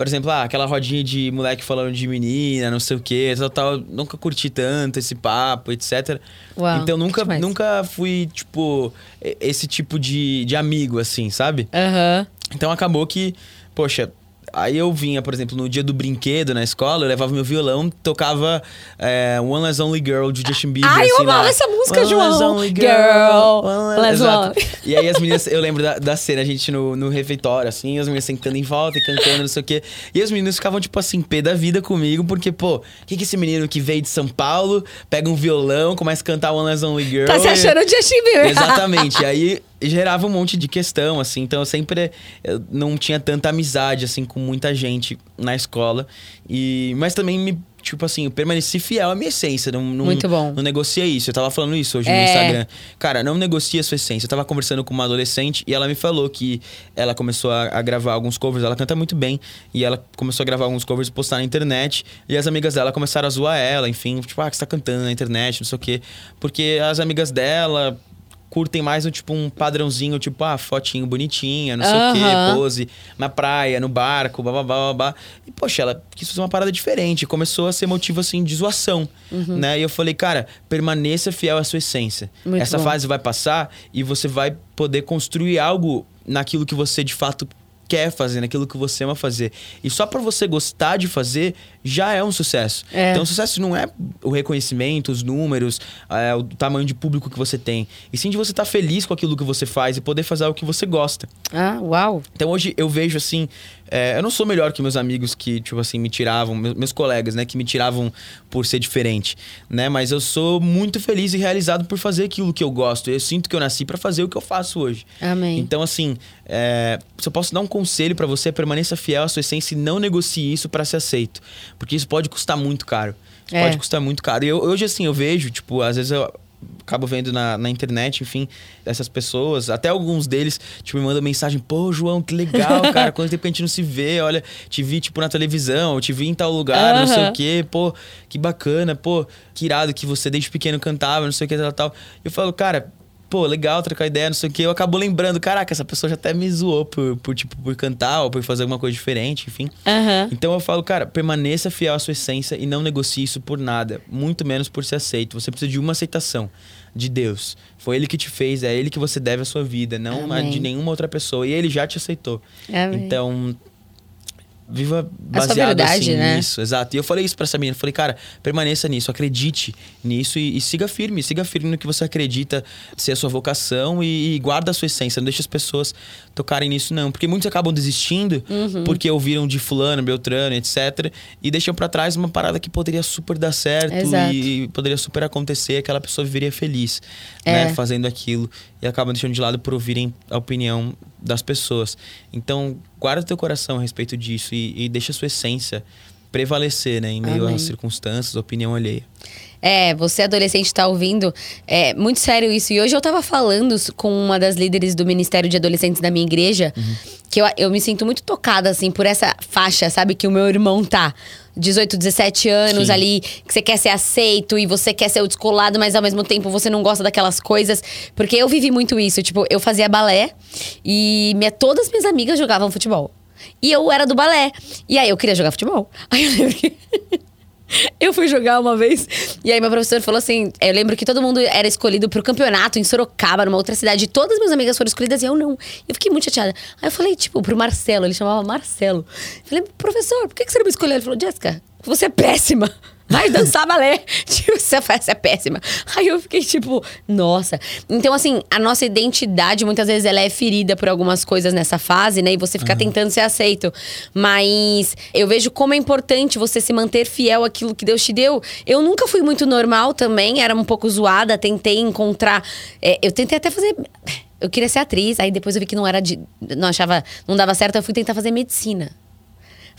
Speaker 1: Por exemplo, ah, aquela rodinha de moleque falando de menina, não sei o quê, tal, tal. Nunca curti tanto esse papo, etc.
Speaker 2: Uau,
Speaker 1: então nunca,
Speaker 2: demais.
Speaker 1: nunca fui, tipo, esse tipo de, de amigo, assim, sabe?
Speaker 2: Aham.
Speaker 1: Então acabou que, poxa, aí eu vinha, por exemplo, no dia do brinquedo na escola, eu levava meu violão, tocava é, One Less Only Girl de Justin Bieber.
Speaker 2: Ai, eu
Speaker 1: assim,
Speaker 2: amava
Speaker 1: na-
Speaker 2: essa música,
Speaker 1: One
Speaker 2: João.
Speaker 1: Less Only
Speaker 2: Girl,
Speaker 1: One
Speaker 2: Less
Speaker 1: Exato. E aí as meninas, eu lembro da, da cena, a gente no, no refeitório, assim, as meninas sentando em volta e cantando, não sei o quê. E as meninas ficavam, tipo assim, pé da vida comigo, porque, pô, o que que esse menino que veio de São Paulo, pega um violão, começa a cantar One Less Only Girl.
Speaker 2: Tá se
Speaker 1: e-
Speaker 2: achando o Justin Bieber.
Speaker 1: Exatamente. E aí gerava um monte de questão, assim. Então eu sempre eu não tinha tanta amizade, assim, com muita gente na escola. E, mas também me. Tipo assim, eu permaneci fiel à minha essência. Não, não,
Speaker 2: Muito bom.
Speaker 1: Não negocia isso. Eu tava falando isso hoje
Speaker 2: É.
Speaker 1: no Instagram. Cara, não negocia a sua essência. Eu tava conversando com uma adolescente e ela me falou que ela começou a, a gravar alguns covers. Ela canta muito bem. E ela começou a gravar alguns covers e postar na internet. E as amigas dela começaram a zoar ela, enfim. Tipo, ah, que você tá cantando na internet, não sei o quê. Porque as amigas dela curtem mais um tipo um padrãozinho, tipo, ah, fotinho bonitinha, não sei o quê, pose na praia, no barco, babá, babá. E, poxa, ela quis fazer uma parada diferente. Começou a ser motivo, assim, de zoação, né? E eu falei, cara, permaneça fiel à sua essência.
Speaker 2: Uhum. Muito
Speaker 1: Essa
Speaker 2: bom.
Speaker 1: fase vai passar e você vai poder construir algo naquilo que você, de fato, quer fazer, naquilo que você ama fazer. E só pra você gostar de fazer, já é um sucesso.
Speaker 2: É.
Speaker 1: Então, sucesso não é o reconhecimento, os números, é, o tamanho de público que você tem. E sim de você estar feliz com aquilo que você faz e poder fazer algo que você gosta.
Speaker 2: Ah, uau.
Speaker 1: Então hoje eu vejo assim, é, eu não sou melhor que meus amigos que, tipo assim, me tiravam, meus, meus colegas, né, que me tiravam por ser diferente, né? Mas eu sou muito feliz e realizado por fazer aquilo que eu gosto. Eu sinto que eu nasci pra fazer o que eu faço hoje.
Speaker 2: Amém.
Speaker 1: Então, assim, é, se eu posso dar um conselho pra você, permaneça fiel à sua essência e não negocie isso pra ser aceito. Porque isso pode custar muito caro. Isso
Speaker 2: É.
Speaker 1: pode custar muito caro. E eu, hoje, assim, eu vejo, tipo, às vezes eu acabo vendo na, na internet, enfim, essas pessoas, até alguns deles, tipo, me mandam mensagem, pô, João, que legal, cara, quanto tempo que a gente não se vê, olha, te vi, tipo, na televisão, te vi em tal lugar, não sei o quê, pô, que bacana, pô, que irado que você desde pequeno cantava, não sei o que, tal, tal. Eu falo, cara, pô, legal trocar ideia, não sei o que. Eu acabo lembrando, caraca, essa pessoa já até me zoou por, por, tipo, por cantar ou por fazer alguma coisa diferente, enfim.
Speaker 2: Aham.
Speaker 1: Então eu falo, cara, permaneça fiel à sua essência e não negocie isso por nada, muito menos por ser aceito. Você precisa de uma aceitação de Deus. Foi ele que te fez, é ele que você deve a sua vida, não a de nenhuma outra pessoa. E ele já te aceitou.
Speaker 2: Amém.
Speaker 1: Então, viva baseado
Speaker 2: verdade,
Speaker 1: assim,
Speaker 2: né?
Speaker 1: nisso. Exato. E eu falei isso pra essa menina. Eu falei, cara, permaneça nisso, acredite nisso e, e siga firme. Siga firme no que você acredita ser a sua vocação e, e guarda a sua essência. Não deixe as pessoas tocarem nisso, não. Porque muitos acabam desistindo
Speaker 2: Uhum.
Speaker 1: porque ouviram de fulano, beltrano, etc. E deixam pra trás uma parada que poderia super dar certo
Speaker 2: Exato.
Speaker 1: e poderia super acontecer. Aquela pessoa viveria feliz,
Speaker 2: É.
Speaker 1: né? Fazendo aquilo. E acabam deixando de lado por ouvirem a opinião das pessoas. Então, guarda teu coração a respeito disso e, e deixa a sua essência prevalecer, né? Em meio
Speaker 2: Amém.
Speaker 1: às circunstâncias, opinião alheia.
Speaker 2: É, você adolescente tá ouvindo, é muito sério isso. E hoje eu tava falando com uma das líderes do Ministério de Adolescentes da minha igreja. que eu, eu me sinto muito tocada, assim, por essa faixa, sabe? Que o meu irmão tá. 18, 17 anos
Speaker 1: Sim.
Speaker 2: ali, que você quer ser aceito e você quer ser o descolado, mas ao mesmo tempo você não gosta daquelas coisas. Porque eu vivi muito isso. Tipo, eu fazia balé e minha, todas minhas amigas jogavam futebol. E eu era do balé. E aí eu queria jogar futebol. Aí eu lembro que. Eu fui jogar uma vez, e aí meu professor falou assim: eu lembro que todo mundo era escolhido pro campeonato em Sorocaba, numa outra cidade. E todas minhas amigas foram escolhidas e eu não. Eu fiquei muito chateada. Aí eu falei, tipo, pro Marcelo, ele chamava Marcelo. Eu falei, professor, por que que você não me escolheu? Ele falou, Jéssica, você é péssima. Vai dançar balé. Tipo, você faz- é péssima. Aí eu fiquei tipo, nossa. Então, assim, a nossa identidade, muitas vezes, ela é ferida por algumas coisas nessa fase, né? E você fica tentando ser aceito. Mas eu vejo como é importante você se manter fiel àquilo que Deus te deu. Eu nunca fui muito normal também, era um pouco zoada, tentei encontrar. é, eu tentei até fazer. Eu queria ser atriz, aí depois eu vi que não era de. Não achava. Não dava certo, eu fui tentar fazer medicina.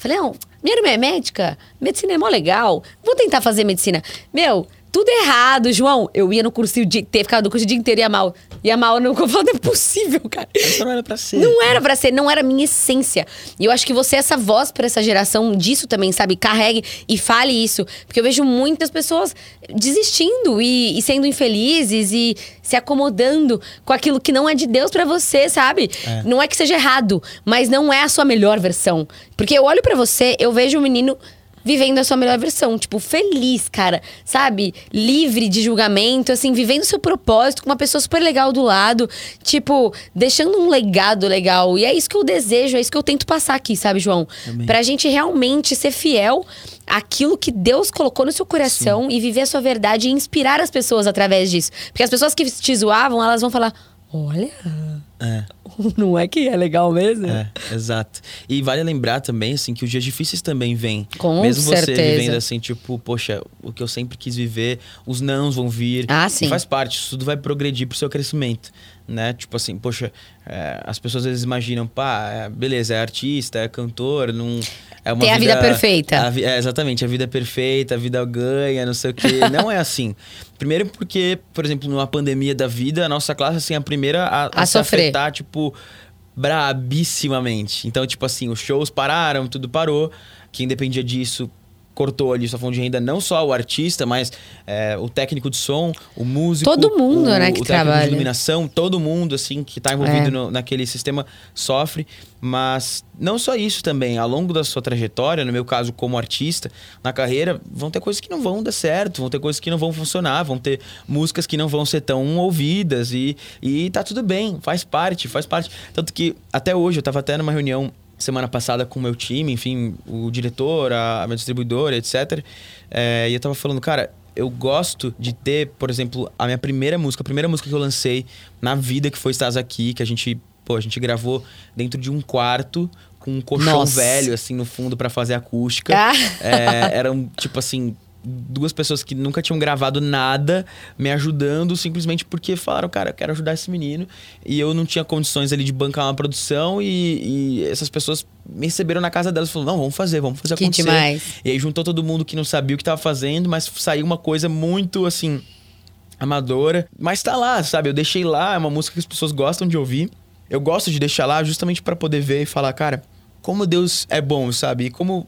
Speaker 2: Falei, não, minha irmã é médica, medicina é mó legal, vou tentar fazer medicina. Meu, tudo errado, João. Eu ia no cursinho, de, ter ficado no curso o dia inteiro e ia mal. Ia mal, não, eu falo, não é possível, cara.
Speaker 1: Isso não era pra ser.
Speaker 2: Não era pra ser, não era a minha essência. E eu acho que você é essa voz pra essa geração disso também, sabe? Carregue e fale isso. Porque eu vejo muitas pessoas desistindo e, e sendo infelizes e se acomodando com aquilo que não é de Deus pra você, sabe?
Speaker 1: É.
Speaker 2: Não é que seja errado, mas não é a sua melhor versão. Porque eu olho pra você, eu vejo um menino vivendo a sua melhor versão, tipo, feliz, cara, sabe? Livre de julgamento, assim, vivendo o seu propósito com uma pessoa super legal do lado, tipo, deixando um legado legal. E é isso que eu desejo, é isso que eu tento passar aqui, sabe, João?
Speaker 1: Amém.
Speaker 2: Pra gente realmente ser fiel àquilo que Deus colocou no seu coração e viver a sua verdade e inspirar as pessoas através disso. Porque as pessoas que te zoavam, elas vão falar: olha,
Speaker 1: É.
Speaker 2: não é que é legal mesmo?
Speaker 1: É, exato. E vale lembrar também, assim, que os dias difíceis também vêm.
Speaker 2: Com
Speaker 1: Mesmo você
Speaker 2: certeza.
Speaker 1: vivendo assim, tipo, poxa, o que eu sempre quis viver, os nãos vão vir.
Speaker 2: Ah, sim.
Speaker 1: faz parte, isso tudo vai progredir pro seu crescimento, né? Tipo assim, poxa, é, as pessoas às vezes imaginam, pá, é, beleza, é artista, é cantor, não... É uma
Speaker 2: Tem a vida perfeita.
Speaker 1: a vi- é, exatamente, a vida é perfeita, a vida ganha, não sei o quê. Não é assim. Primeiro porque, por exemplo, numa pandemia da vida, a nossa classe, assim, é a primeira a, a
Speaker 2: A
Speaker 1: se
Speaker 2: sofrer.
Speaker 1: afetar, tipo, brabissimamente. Então, tipo assim, os shows pararam, tudo parou. Quem dependia disso cortou ali sua fonte de renda, não só o artista, mas é, o técnico de som, o músico.
Speaker 2: Todo mundo,
Speaker 1: o,
Speaker 2: né, que
Speaker 1: o
Speaker 2: trabalha.
Speaker 1: de iluminação, todo mundo, assim, que tá envolvido
Speaker 2: É.
Speaker 1: no- naquele sistema sofre. Mas não só isso também, ao longo da sua trajetória, no meu caso como artista, na carreira, vão ter coisas que não vão dar certo, vão ter coisas que não vão funcionar, vão ter músicas que não vão ser tão ouvidas e, e tá tudo bem, faz parte, faz parte. Tanto que até hoje, eu tava até numa reunião semana passada com o meu time, enfim, o diretor, a, a minha distribuidora, etc. É, e eu tava falando, cara, eu gosto de ter, por exemplo, a minha primeira música, a primeira música que eu lancei na vida, que foi Estás Aqui, que a gente, pô, a gente gravou dentro de um quarto com um colchão
Speaker 2: Nossa.
Speaker 1: velho, assim, no fundo para fazer acústica.
Speaker 2: Ah.
Speaker 1: É, eram, tipo assim, duas pessoas que nunca tinham gravado nada me ajudando simplesmente porque falaram, cara, eu quero ajudar esse menino. E eu não tinha condições ali de bancar uma produção e, e essas pessoas me receberam na casa delas e falaram, não, vamos fazer, vamos fazer
Speaker 2: Que
Speaker 1: acontecer.
Speaker 2: demais.
Speaker 1: E aí juntou todo mundo que não sabia o que tava fazendo, mas saiu uma coisa muito, assim, amadora. Mas tá lá, sabe? Eu deixei lá, é uma música que as pessoas gostam de ouvir. Eu gosto de deixar lá justamente para poder ver e falar, cara, como Deus é bom, sabe? E como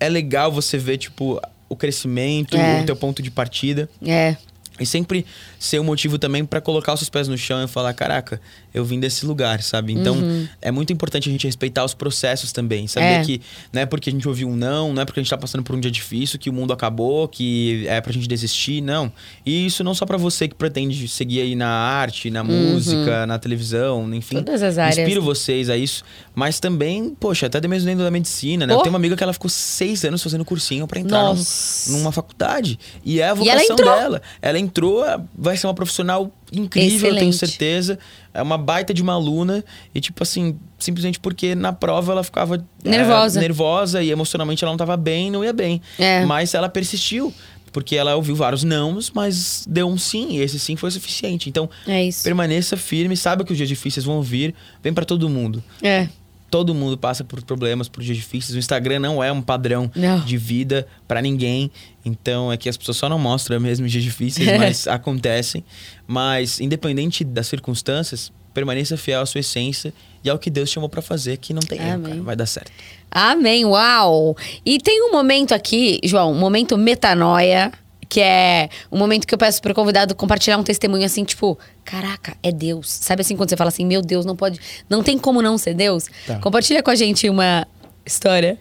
Speaker 1: é legal você ver, tipo, o crescimento,
Speaker 2: É.
Speaker 1: o teu ponto de partida.
Speaker 2: É.
Speaker 1: E sempre ser um motivo também para colocar os seus pés no chão e falar, caraca, eu vim desse lugar, sabe? Então, é muito importante a gente respeitar os processos também. Saber
Speaker 2: Uhum. É.
Speaker 1: que não é porque a gente ouviu um não, não é porque a gente tá passando por um dia difícil que o mundo acabou, que é pra gente desistir, não. E isso não só para você que pretende seguir aí na arte, na música, na televisão, enfim.
Speaker 2: Uhum. Todas as áreas.
Speaker 1: Inspiro vocês a isso, mas também, poxa, até mesmo dentro da medicina, né?
Speaker 2: Oh.
Speaker 1: Eu tenho uma amiga que ela ficou seis anos fazendo cursinho pra entrar num- numa faculdade. E é a
Speaker 2: ela
Speaker 1: vocação
Speaker 2: entrou.
Speaker 1: dela. Ela entrou, vai ser uma profissional incrível, eu tenho
Speaker 2: Excelente.
Speaker 1: certeza. É uma baita de uma aluna. E, tipo assim, simplesmente porque na prova ela ficava é,
Speaker 2: Nervosa.
Speaker 1: nervosa e emocionalmente ela não estava bem, não ia bem.
Speaker 2: É.
Speaker 1: Mas ela persistiu. Porque ela ouviu vários nãos, mas deu um sim, e esse sim foi suficiente. Então,
Speaker 2: É
Speaker 1: permaneça firme, saiba que os dias difíceis vão vir, vem pra todo mundo.
Speaker 2: É.
Speaker 1: Todo mundo passa por problemas, por dias difíceis. O Instagram não é um padrão
Speaker 2: Não.
Speaker 1: de vida pra ninguém. Então é que as pessoas só não mostram mesmo dias difíceis, mas acontecem. Mas independente das circunstâncias, permaneça fiel à sua essência e ao que Deus chamou para fazer, que não tem erro,
Speaker 2: Amém.
Speaker 1: cara, vai dar certo.
Speaker 2: Amém, uau! E tem um momento aqui, João, um momento metanoia, que é um momento que eu peço pro convidado compartilhar um testemunho assim, tipo, caraca, é Deus. Sabe assim, quando você fala assim, meu Deus, não pode, não tem como não ser Deus?
Speaker 1: Tá.
Speaker 2: Compartilha com a gente uma história.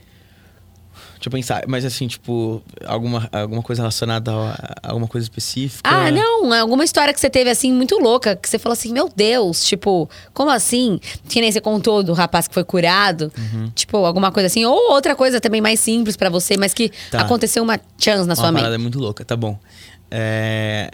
Speaker 1: Deixa eu pensar, mas assim, tipo, alguma, alguma coisa relacionada a, a alguma coisa específica?
Speaker 2: Ah, não, alguma história que você teve assim muito louca, que você falou assim, meu Deus, tipo, como assim? Que nem você contou do rapaz que foi curado,
Speaker 1: Uhum.
Speaker 2: tipo, alguma coisa assim, ou outra coisa também mais simples pra você, mas que
Speaker 1: Tá.
Speaker 2: aconteceu uma chance na sua
Speaker 1: Uma
Speaker 2: mente.
Speaker 1: parada muito louca, tá bom. É,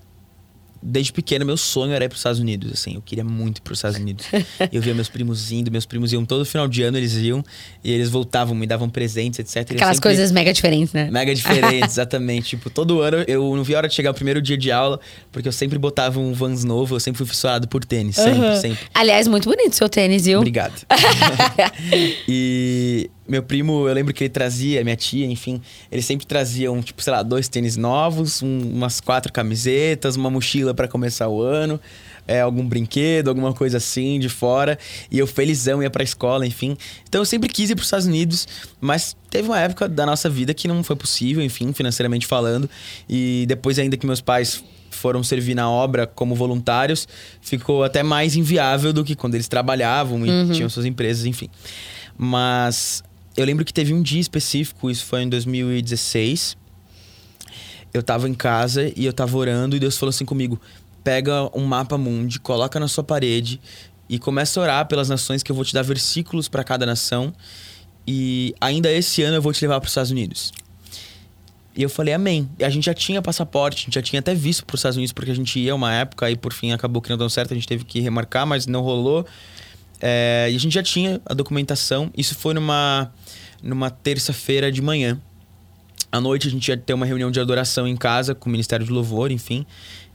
Speaker 1: Desde pequeno, meu sonho era ir pros Estados Unidos, assim. Eu queria muito ir pros Estados Unidos. eu via meus primos indo, meus primos iam todo final de ano, eles iam. E eles voltavam, me davam presentes, etc. E
Speaker 2: Aquelas
Speaker 1: sempre-
Speaker 2: coisas mega diferentes, né?
Speaker 1: Mega diferente, exatamente. tipo, todo ano eu não vi a hora de chegar o primeiro dia de aula, porque eu sempre botava um Vans novo, eu sempre fui fissurado por tênis. Sempre,
Speaker 2: Aham.
Speaker 1: sempre.
Speaker 2: Aliás, muito bonito seu tênis, viu?
Speaker 1: Obrigado. e meu primo, eu lembro que ele trazia, minha tia, enfim, eles sempre traziam, tipo, sei lá, dois tênis novos, um- umas quatro camisetas, uma mochila pra começar o ano, é, algum brinquedo, alguma coisa assim de fora. E eu felizão ia pra escola, enfim. Então eu sempre quis ir pros Estados Unidos, mas teve uma época da nossa vida que não foi possível, enfim, financeiramente falando. E depois ainda que meus pais foram servir na obra como voluntários, ficou até mais inviável do que quando eles trabalhavam e tinham suas empresas, enfim. Mas eu lembro que teve um dia específico, isso foi em 2016. Eu tava em casa e eu tava orando e Deus falou assim comigo: pega um mapa mundi, coloca na sua parede e começa a orar pelas nações que eu vou te dar versículos para cada nação. E ainda esse ano eu vou te levar para os Estados Unidos. E eu falei, amém. E a gente já tinha passaporte, a gente já tinha até visto para os Estados Unidos, porque a gente ia uma época e por fim acabou que não deu certo, a gente teve que remarcar, mas não rolou. É, e a gente já tinha a documentação. Isso foi numa, numa terça-feira de manhã. À noite a gente ia ter uma reunião de adoração em casa com o Ministério de Louvor, enfim.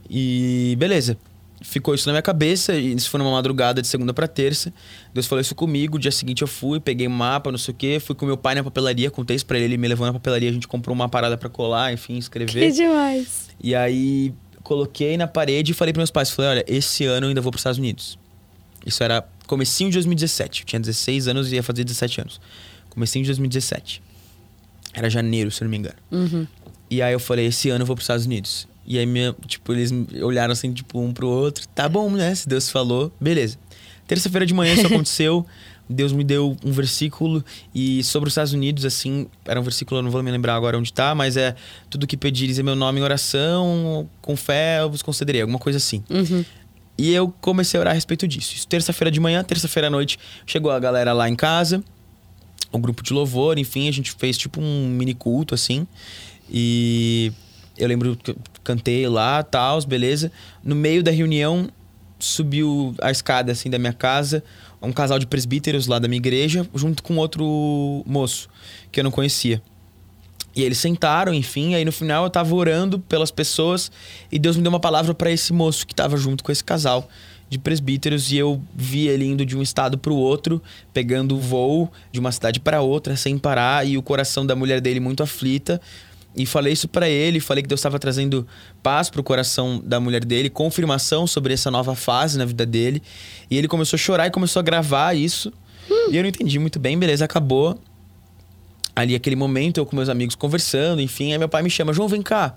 Speaker 1: E beleza. Ficou isso na minha cabeça, e isso foi numa madrugada de segunda para terça. Deus falou isso comigo. Dia seguinte eu fui, peguei um mapa, não sei o quê. Fui com meu pai na papelaria, contei isso pra ele, ele me levou na papelaria, a gente comprou uma parada para colar, enfim, escrever.
Speaker 2: demais.
Speaker 1: E aí coloquei na parede e falei para meus pais, falei, olha, esse ano eu ainda vou para os Estados Unidos. Isso era comecinho de 2017. Eu tinha 16 anos e ia fazer 17 anos. Comecinho de 2017. Era janeiro, se eu não me engano.
Speaker 2: Uhum.
Speaker 1: E aí eu falei, esse ano eu vou para os Estados Unidos. E aí, minha, tipo, eles olharam assim, tipo, um pro outro. Tá bom, né? Se Deus falou, beleza. Terça-feira de manhã isso aconteceu. Deus me deu um versículo e sobre os Estados Unidos, assim, era um versículo, eu não vou me lembrar agora onde tá, mas é tudo que pedires em meu nome em oração, com fé eu vos concederei, alguma coisa assim.
Speaker 2: Uhum.
Speaker 1: E eu comecei a orar a respeito disso. Isso terça-feira de manhã, terça-feira à noite, chegou a galera lá em casa, o grupo de louvor, enfim, a gente fez tipo um mini culto, assim. E eu lembro que eu cantei lá, tal, beleza. No meio da reunião, subiu a escada, assim, da minha casa, um casal de presbíteros lá da minha igreja, junto com outro moço que eu não conhecia. E eles sentaram, enfim, aí no final eu tava orando pelas pessoas e Deus me deu uma palavra para esse moço que tava junto com esse casal de presbíteros e eu vi ele indo de um estado para o outro, pegando voo de uma cidade para outra sem parar e o coração da mulher dele muito aflita. E falei isso para ele, falei que Deus estava trazendo paz pro coração da mulher dele, confirmação sobre essa nova fase na vida dele. E ele começou a chorar e começou a gravar isso. E eu não entendi muito bem, beleza, acabou ali aquele momento, eu com meus amigos conversando, enfim, aí meu pai me chama, João, vem cá.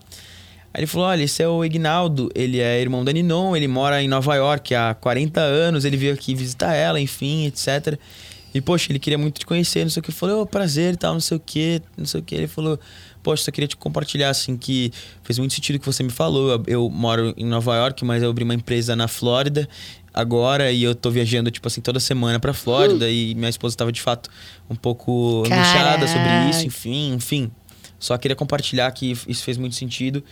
Speaker 1: Aí ele falou: olha, esse é o Ignaldo, ele é irmão da Ninon, ele mora em Nova York há 40 anos, ele veio aqui visitar ela, enfim, etc. E, poxa, ele queria muito te conhecer, não sei o que. Eu falei, ô, prazer e tal, não sei o que, não sei o que. Ele falou, poxa, só queria te compartilhar, assim, que fez muito sentido o que você me falou. Eu, eu moro em Nova York, mas eu abri uma empresa na Flórida agora e eu tô viajando, tipo assim, toda semana pra Flórida e minha esposa tava, de fato, um pouco angustiada sobre isso, enfim, enfim. Só queria compartilhar que isso fez muito sentido.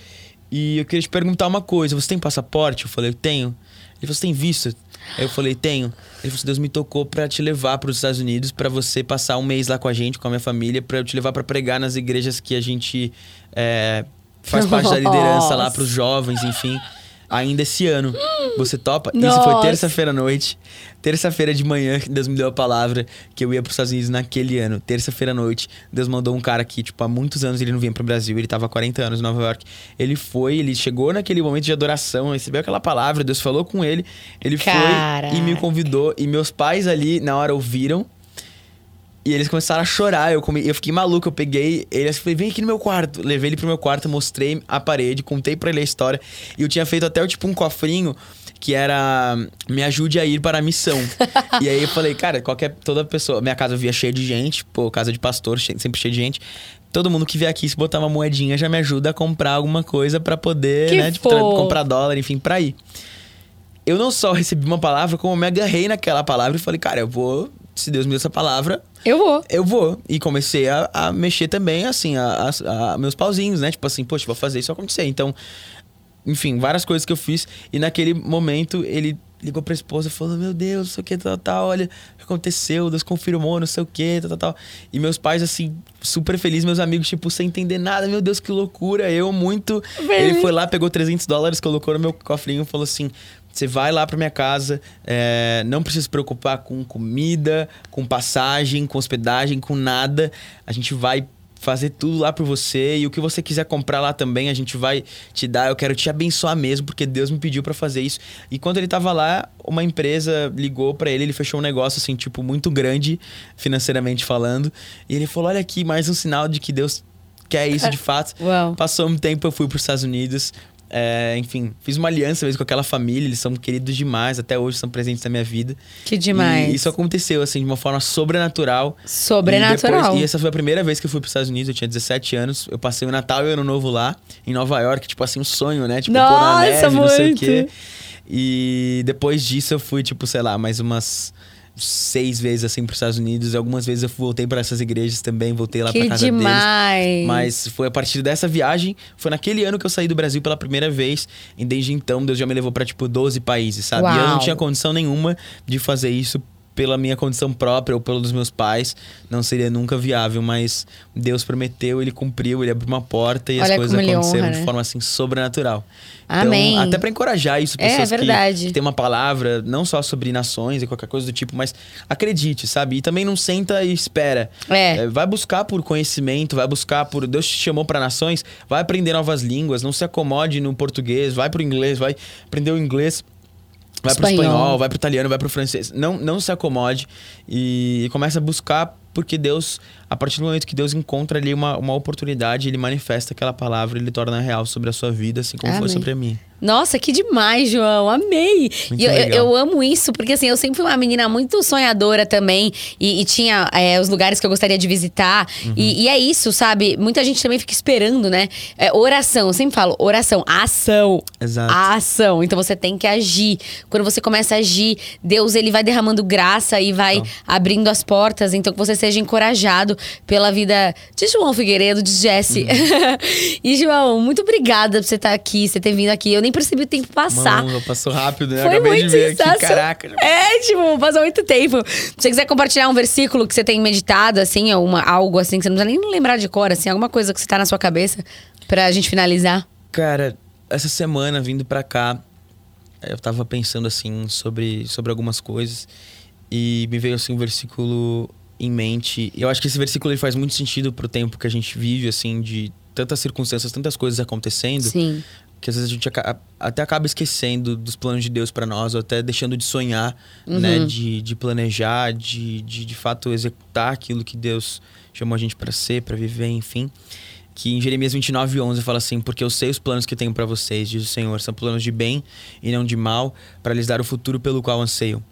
Speaker 1: E eu queria te perguntar uma coisa: você tem passaporte? Eu falei, eu tenho. Ele falou, você tem visto? Aí eu falei, tenho. Ele falou, Deus me tocou pra te levar para os Estados Unidos, pra você passar um mês lá com a gente, com a minha família, pra eu te levar pra pregar nas igrejas que a gente é, faz parte da liderança lá
Speaker 2: Nossa.
Speaker 1: pros jovens, enfim. Ainda esse ano. Você topa? Isso foi
Speaker 2: Nossa.
Speaker 1: terça-feira à noite. Terça-feira de manhã, Deus me deu a palavra que eu ia para os Estados Unidos naquele ano. Terça-feira à noite, Deus mandou um cara que, tipo, há muitos anos ele não vinha pro Brasil. Ele tava há 40 anos em Nova York. Ele foi, ele chegou naquele momento de adoração, recebeu aquela palavra, Deus falou com ele. Ele
Speaker 2: Caraca.
Speaker 1: foi e me convidou. E meus pais ali, na hora, ouviram. E eles começaram a chorar. Eu, come... eu fiquei maluco. Eu peguei ele e falei, vem aqui no meu quarto. Levei ele pro meu quarto, mostrei a parede, contei pra ele a história. E eu tinha feito até tipo um cofrinho que era me ajude a ir para a missão. e aí eu falei, cara, qualquer toda pessoa, minha casa via cheia de gente, pô, casa de pastor, sempre cheia de gente. Todo mundo que vier aqui, se botar uma moedinha, já me ajuda a comprar alguma coisa pra poder,
Speaker 2: Que
Speaker 1: né, tipo, comprar dólar, enfim, pra ir. Eu não só recebi uma palavra, como eu me agarrei naquela palavra e falei, cara, eu vou, se Deus me deu essa palavra,
Speaker 2: Eu vou.
Speaker 1: eu vou. E comecei a, a mexer também, assim, a, a- a meus pauzinhos, né? Tipo assim, poxa, vou fazer isso acontecer. Então, enfim, várias coisas que eu fiz. E naquele momento, ele ligou pra esposa e falou: Meu Deus, não sei o que, tal, tal, olha aconteceu, Deus confirmou, não sei o que, tal, tal, tal. E meus pais, assim, super felizes, meus amigos, tipo, sem entender nada, meu Deus, que loucura. Eu muito. Ele foi lá, pegou 300 dólares, colocou no meu cofrinho e falou assim. Você vai lá pra minha casa, é, não precisa se preocupar com comida, com passagem, com hospedagem, com nada. A gente vai fazer tudo lá por você e o que você quiser comprar lá também a gente vai te dar. Eu quero te abençoar mesmo porque Deus me pediu pra fazer isso. E quando ele tava lá, uma empresa ligou pra ele, ele fechou um negócio assim, tipo, muito grande financeiramente falando, e ele falou: "Olha aqui, mais um sinal de que Deus quer isso de fato".
Speaker 2: Uau.
Speaker 1: Passou um tempo, eu fui para os Estados Unidos. É, enfim, fiz uma aliança mesmo com aquela família. Eles são queridos demais, até hoje são presentes na minha vida.
Speaker 2: Que demais.
Speaker 1: E isso aconteceu, assim, de uma forma sobrenatural.
Speaker 2: Sobrenatural.
Speaker 1: E, depois- e essa foi a primeira vez que eu fui para os Estados Unidos. Eu tinha 17 anos. Eu passei o Natal e o Ano Novo lá, em Nova York. Tipo assim, um sonho, né? Tipo, pôr na
Speaker 2: Nossa,
Speaker 1: neve, não sei o
Speaker 2: muito.
Speaker 1: quê. E depois disso eu fui, tipo, sei lá, mais umas seis vezes assim para os Estados Unidos. E algumas vezes eu voltei para essas igrejas também, voltei lá para casa deles.
Speaker 2: demais.
Speaker 1: Mas foi a partir dessa viagem, foi naquele ano que eu saí do Brasil pela primeira vez. E desde então, Deus já me levou pra, tipo, 12 países, sabe? E eu não
Speaker 2: Uau.
Speaker 1: tinha condição nenhuma de fazer isso pela minha condição própria ou pelos meus pais. Não seria nunca viável, mas Deus prometeu, ele cumpriu, ele abriu uma porta e as
Speaker 2: Olha
Speaker 1: coisas
Speaker 2: como ele
Speaker 1: aconteceram
Speaker 2: honra,
Speaker 1: de
Speaker 2: né?
Speaker 1: forma assim sobrenatural.
Speaker 2: Amém.
Speaker 1: Então, até pra encorajar isso,
Speaker 2: É,
Speaker 1: pessoas que-
Speaker 2: verdade.
Speaker 1: que tem uma palavra, não só sobre nações e qualquer coisa do tipo, mas acredite, sabe? E também não senta e espera.
Speaker 2: É.
Speaker 1: É, vai buscar por conhecimento, vai buscar por. Deus te chamou para nações, vai aprender novas línguas, não se acomode no português, vai pro inglês, vai aprender o inglês. Vai pro
Speaker 2: Espanhol.
Speaker 1: espanhol, vai pro italiano, vai pro francês. Não, não se acomode e, e começa a buscar, porque Deus, a partir do momento que Deus encontra ali uma, uma oportunidade, ele manifesta aquela palavra, ele torna real sobre a sua vida, assim como foi
Speaker 2: Amém.
Speaker 1: sobre a minha.
Speaker 2: Nossa, que demais, João. Amei. Eu, eu, eu amo isso, porque assim, eu sempre fui uma menina muito sonhadora também. E, e tinha é, os lugares que eu gostaria de visitar.
Speaker 1: Uhum.
Speaker 2: E, e é isso, sabe? Muita gente também fica esperando, né? É, oração, eu sempre falo, oração, ação.
Speaker 1: Exato.
Speaker 2: A ação. Então você tem que agir. Quando você começa a agir, Deus ele vai derramando graça e vai
Speaker 1: Então.
Speaker 2: abrindo as portas. Então que você seja encorajado pela vida de João Figueiredo, de Jesse.
Speaker 1: Uhum.
Speaker 2: e João, muito obrigada por você estar aqui, você ter vindo aqui. Eu nem percebi o tempo passar.
Speaker 1: Mano, passou rápido, né?
Speaker 2: Foi
Speaker 1: acabei
Speaker 2: muito
Speaker 1: de ver aqui, caraca.
Speaker 2: É, tipo, passou muito tempo. Se você quiser compartilhar um versículo que você tem meditado, assim, ou uma, algo assim, que você não precisa nem lembrar de cor, assim, alguma coisa que você tá na sua cabeça, pra gente finalizar.
Speaker 1: Cara, essa semana vindo pra cá, eu tava pensando assim sobre, sobre algumas coisas e me veio assim um versículo em mente. Eu acho que esse versículo ele faz muito sentido pro tempo que a gente vive, assim, de tantas circunstâncias, tantas coisas acontecendo,
Speaker 2: Sim.
Speaker 1: que às vezes a gente até acaba esquecendo dos planos de Deus pra nós, ou até deixando de sonhar, né? De, de planejar, de, de de fato executar aquilo que Deus chamou a gente pra ser, pra viver, enfim. Que em Jeremias 29, 11 fala assim: Porque eu sei os planos que tenho pra vocês, diz o Senhor, são planos de bem e não de mal, para lhes dar o futuro pelo qual anseiam.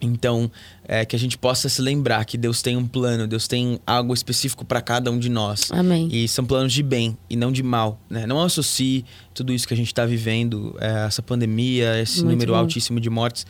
Speaker 1: Então, é, que a gente possa se lembrar que Deus tem um plano, Deus tem algo específico para cada um de nós.
Speaker 2: Amém.
Speaker 1: E são planos de bem e não de mal. Né? Não associe tudo isso que a gente está vivendo, é, essa pandemia, esse
Speaker 2: Muito
Speaker 1: número
Speaker 2: bom.
Speaker 1: altíssimo de mortes,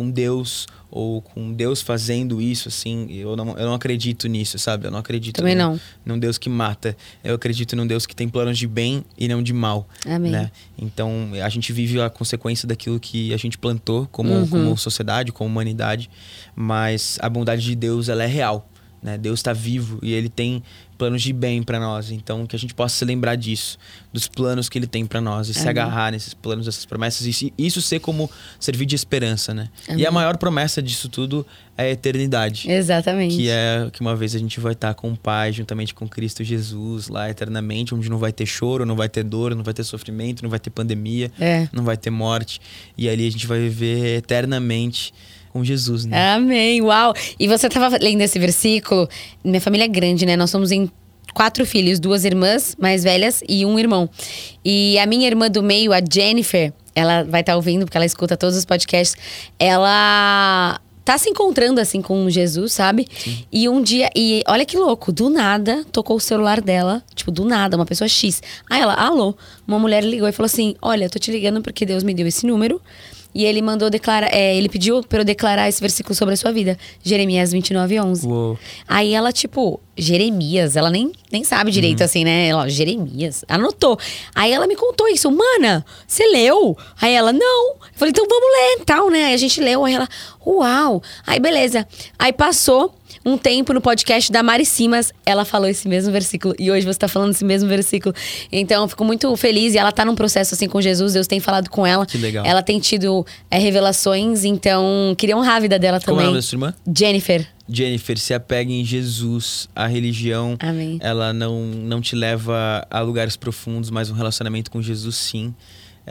Speaker 1: com Deus ou com Deus fazendo isso, assim. Eu não, eu não acredito nisso, sabe? Eu não acredito
Speaker 2: Também
Speaker 1: num,
Speaker 2: não.
Speaker 1: num Deus que mata. Eu acredito num Deus que tem planos de bem e não de mal.
Speaker 2: Amém.
Speaker 1: Né? Então, a gente vive a consequência daquilo que a gente plantou como,
Speaker 2: Uhum.
Speaker 1: como sociedade, como humanidade, mas a bondade de Deus, ela é real. Né? Deus está vivo e Ele tem planos de bem para nós. Então, que a gente possa se lembrar disso, dos planos que Ele tem para nós e Amém. se agarrar nesses planos, essas promessas e isso ser como servir de esperança, né? Amém. E a maior promessa disso tudo é a eternidade.
Speaker 2: Exatamente.
Speaker 1: Que é que uma vez a gente vai estar com o Pai, juntamente com Cristo Jesus, lá eternamente, onde não vai ter choro, não vai ter dor, não vai ter sofrimento, não vai ter pandemia, é. não vai ter morte. E ali a gente vai viver eternamente com Jesus, né?
Speaker 2: Amém. Uau! E você estava lendo esse versículo. Minha família é grande, né? Nós somos em quatro filhos, duas irmãs mais velhas e um irmão. E a minha irmã do meio, a Jennifer, ela vai estar tá ouvindo porque ela escuta todos os podcasts. Ela tá se encontrando assim com Jesus, sabe? Sim. E um dia, e olha que louco, do nada tocou o celular dela, tipo, do nada, uma pessoa X. Aí ela, alô, uma mulher ligou e falou assim: Olha, eu tô te ligando porque Deus me deu esse número. E ele mandou declarar, é, ele pediu para eu declarar esse versículo sobre a sua vida. Jeremias 29, 11. Uou. Aí ela, tipo, Jeremias, ela nem, nem sabe direito uhum. assim, né? Ela, Jeremias, anotou. Aí ela me contou isso, mana, você leu? Aí ela, não. Eu falei, então vamos ler, tal, né? Aí a gente leu, aí ela, uau. Aí beleza. Aí passou um tempo no podcast da Mari Simas, ela falou esse mesmo versículo. E hoje você está falando esse mesmo versículo. Então, eu fico muito feliz. E ela está num processo assim com Jesus. Deus tem falado com ela.
Speaker 1: Que legal.
Speaker 2: Ela tem tido é, revelações. Então, queria honrar a vida dela também. Como é
Speaker 1: o nome da sua irmã?
Speaker 2: Jennifer.
Speaker 1: Jennifer, se apegue em Jesus. A religião,
Speaker 2: Amém.
Speaker 1: ela não, não te leva a lugares profundos, mas um relacionamento com Jesus, sim.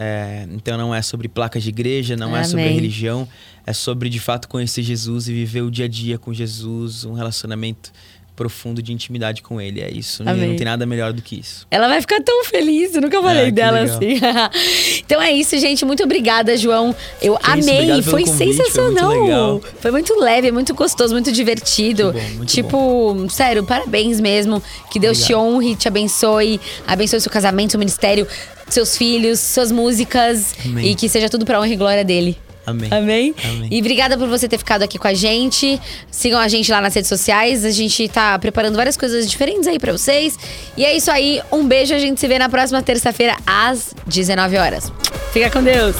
Speaker 1: É, então não é sobre placas de igreja, não Amém. é sobre religião, é sobre de fato conhecer Jesus e viver o dia a dia com Jesus, um relacionamento profundo de intimidade com ele. É isso. Amém. Não tem nada melhor do que isso.
Speaker 2: Ela vai ficar tão feliz. Eu nunca falei é, dela legal. assim. então é isso, gente. Muito obrigada, João. Eu que amei. Isso, foi convite, sensacional. Foi muito, foi muito, leve, muito gostoso, muito divertido. Muito bom, muito tipo, bom. sério, parabéns mesmo. Que Deus obrigado. te honre, te abençoe, abençoe seu casamento, seu ministério, seus filhos, suas músicas. Amém. E que seja tudo pra honra e glória dele.
Speaker 1: Amém.
Speaker 2: Amém. Amém. E obrigada por você ter ficado aqui com a gente. Sigam a gente lá nas redes sociais. A gente tá preparando várias coisas diferentes aí para vocês. E é isso aí. Um beijo. A gente se vê na próxima terça-feira às 19 horas. Fica com Deus.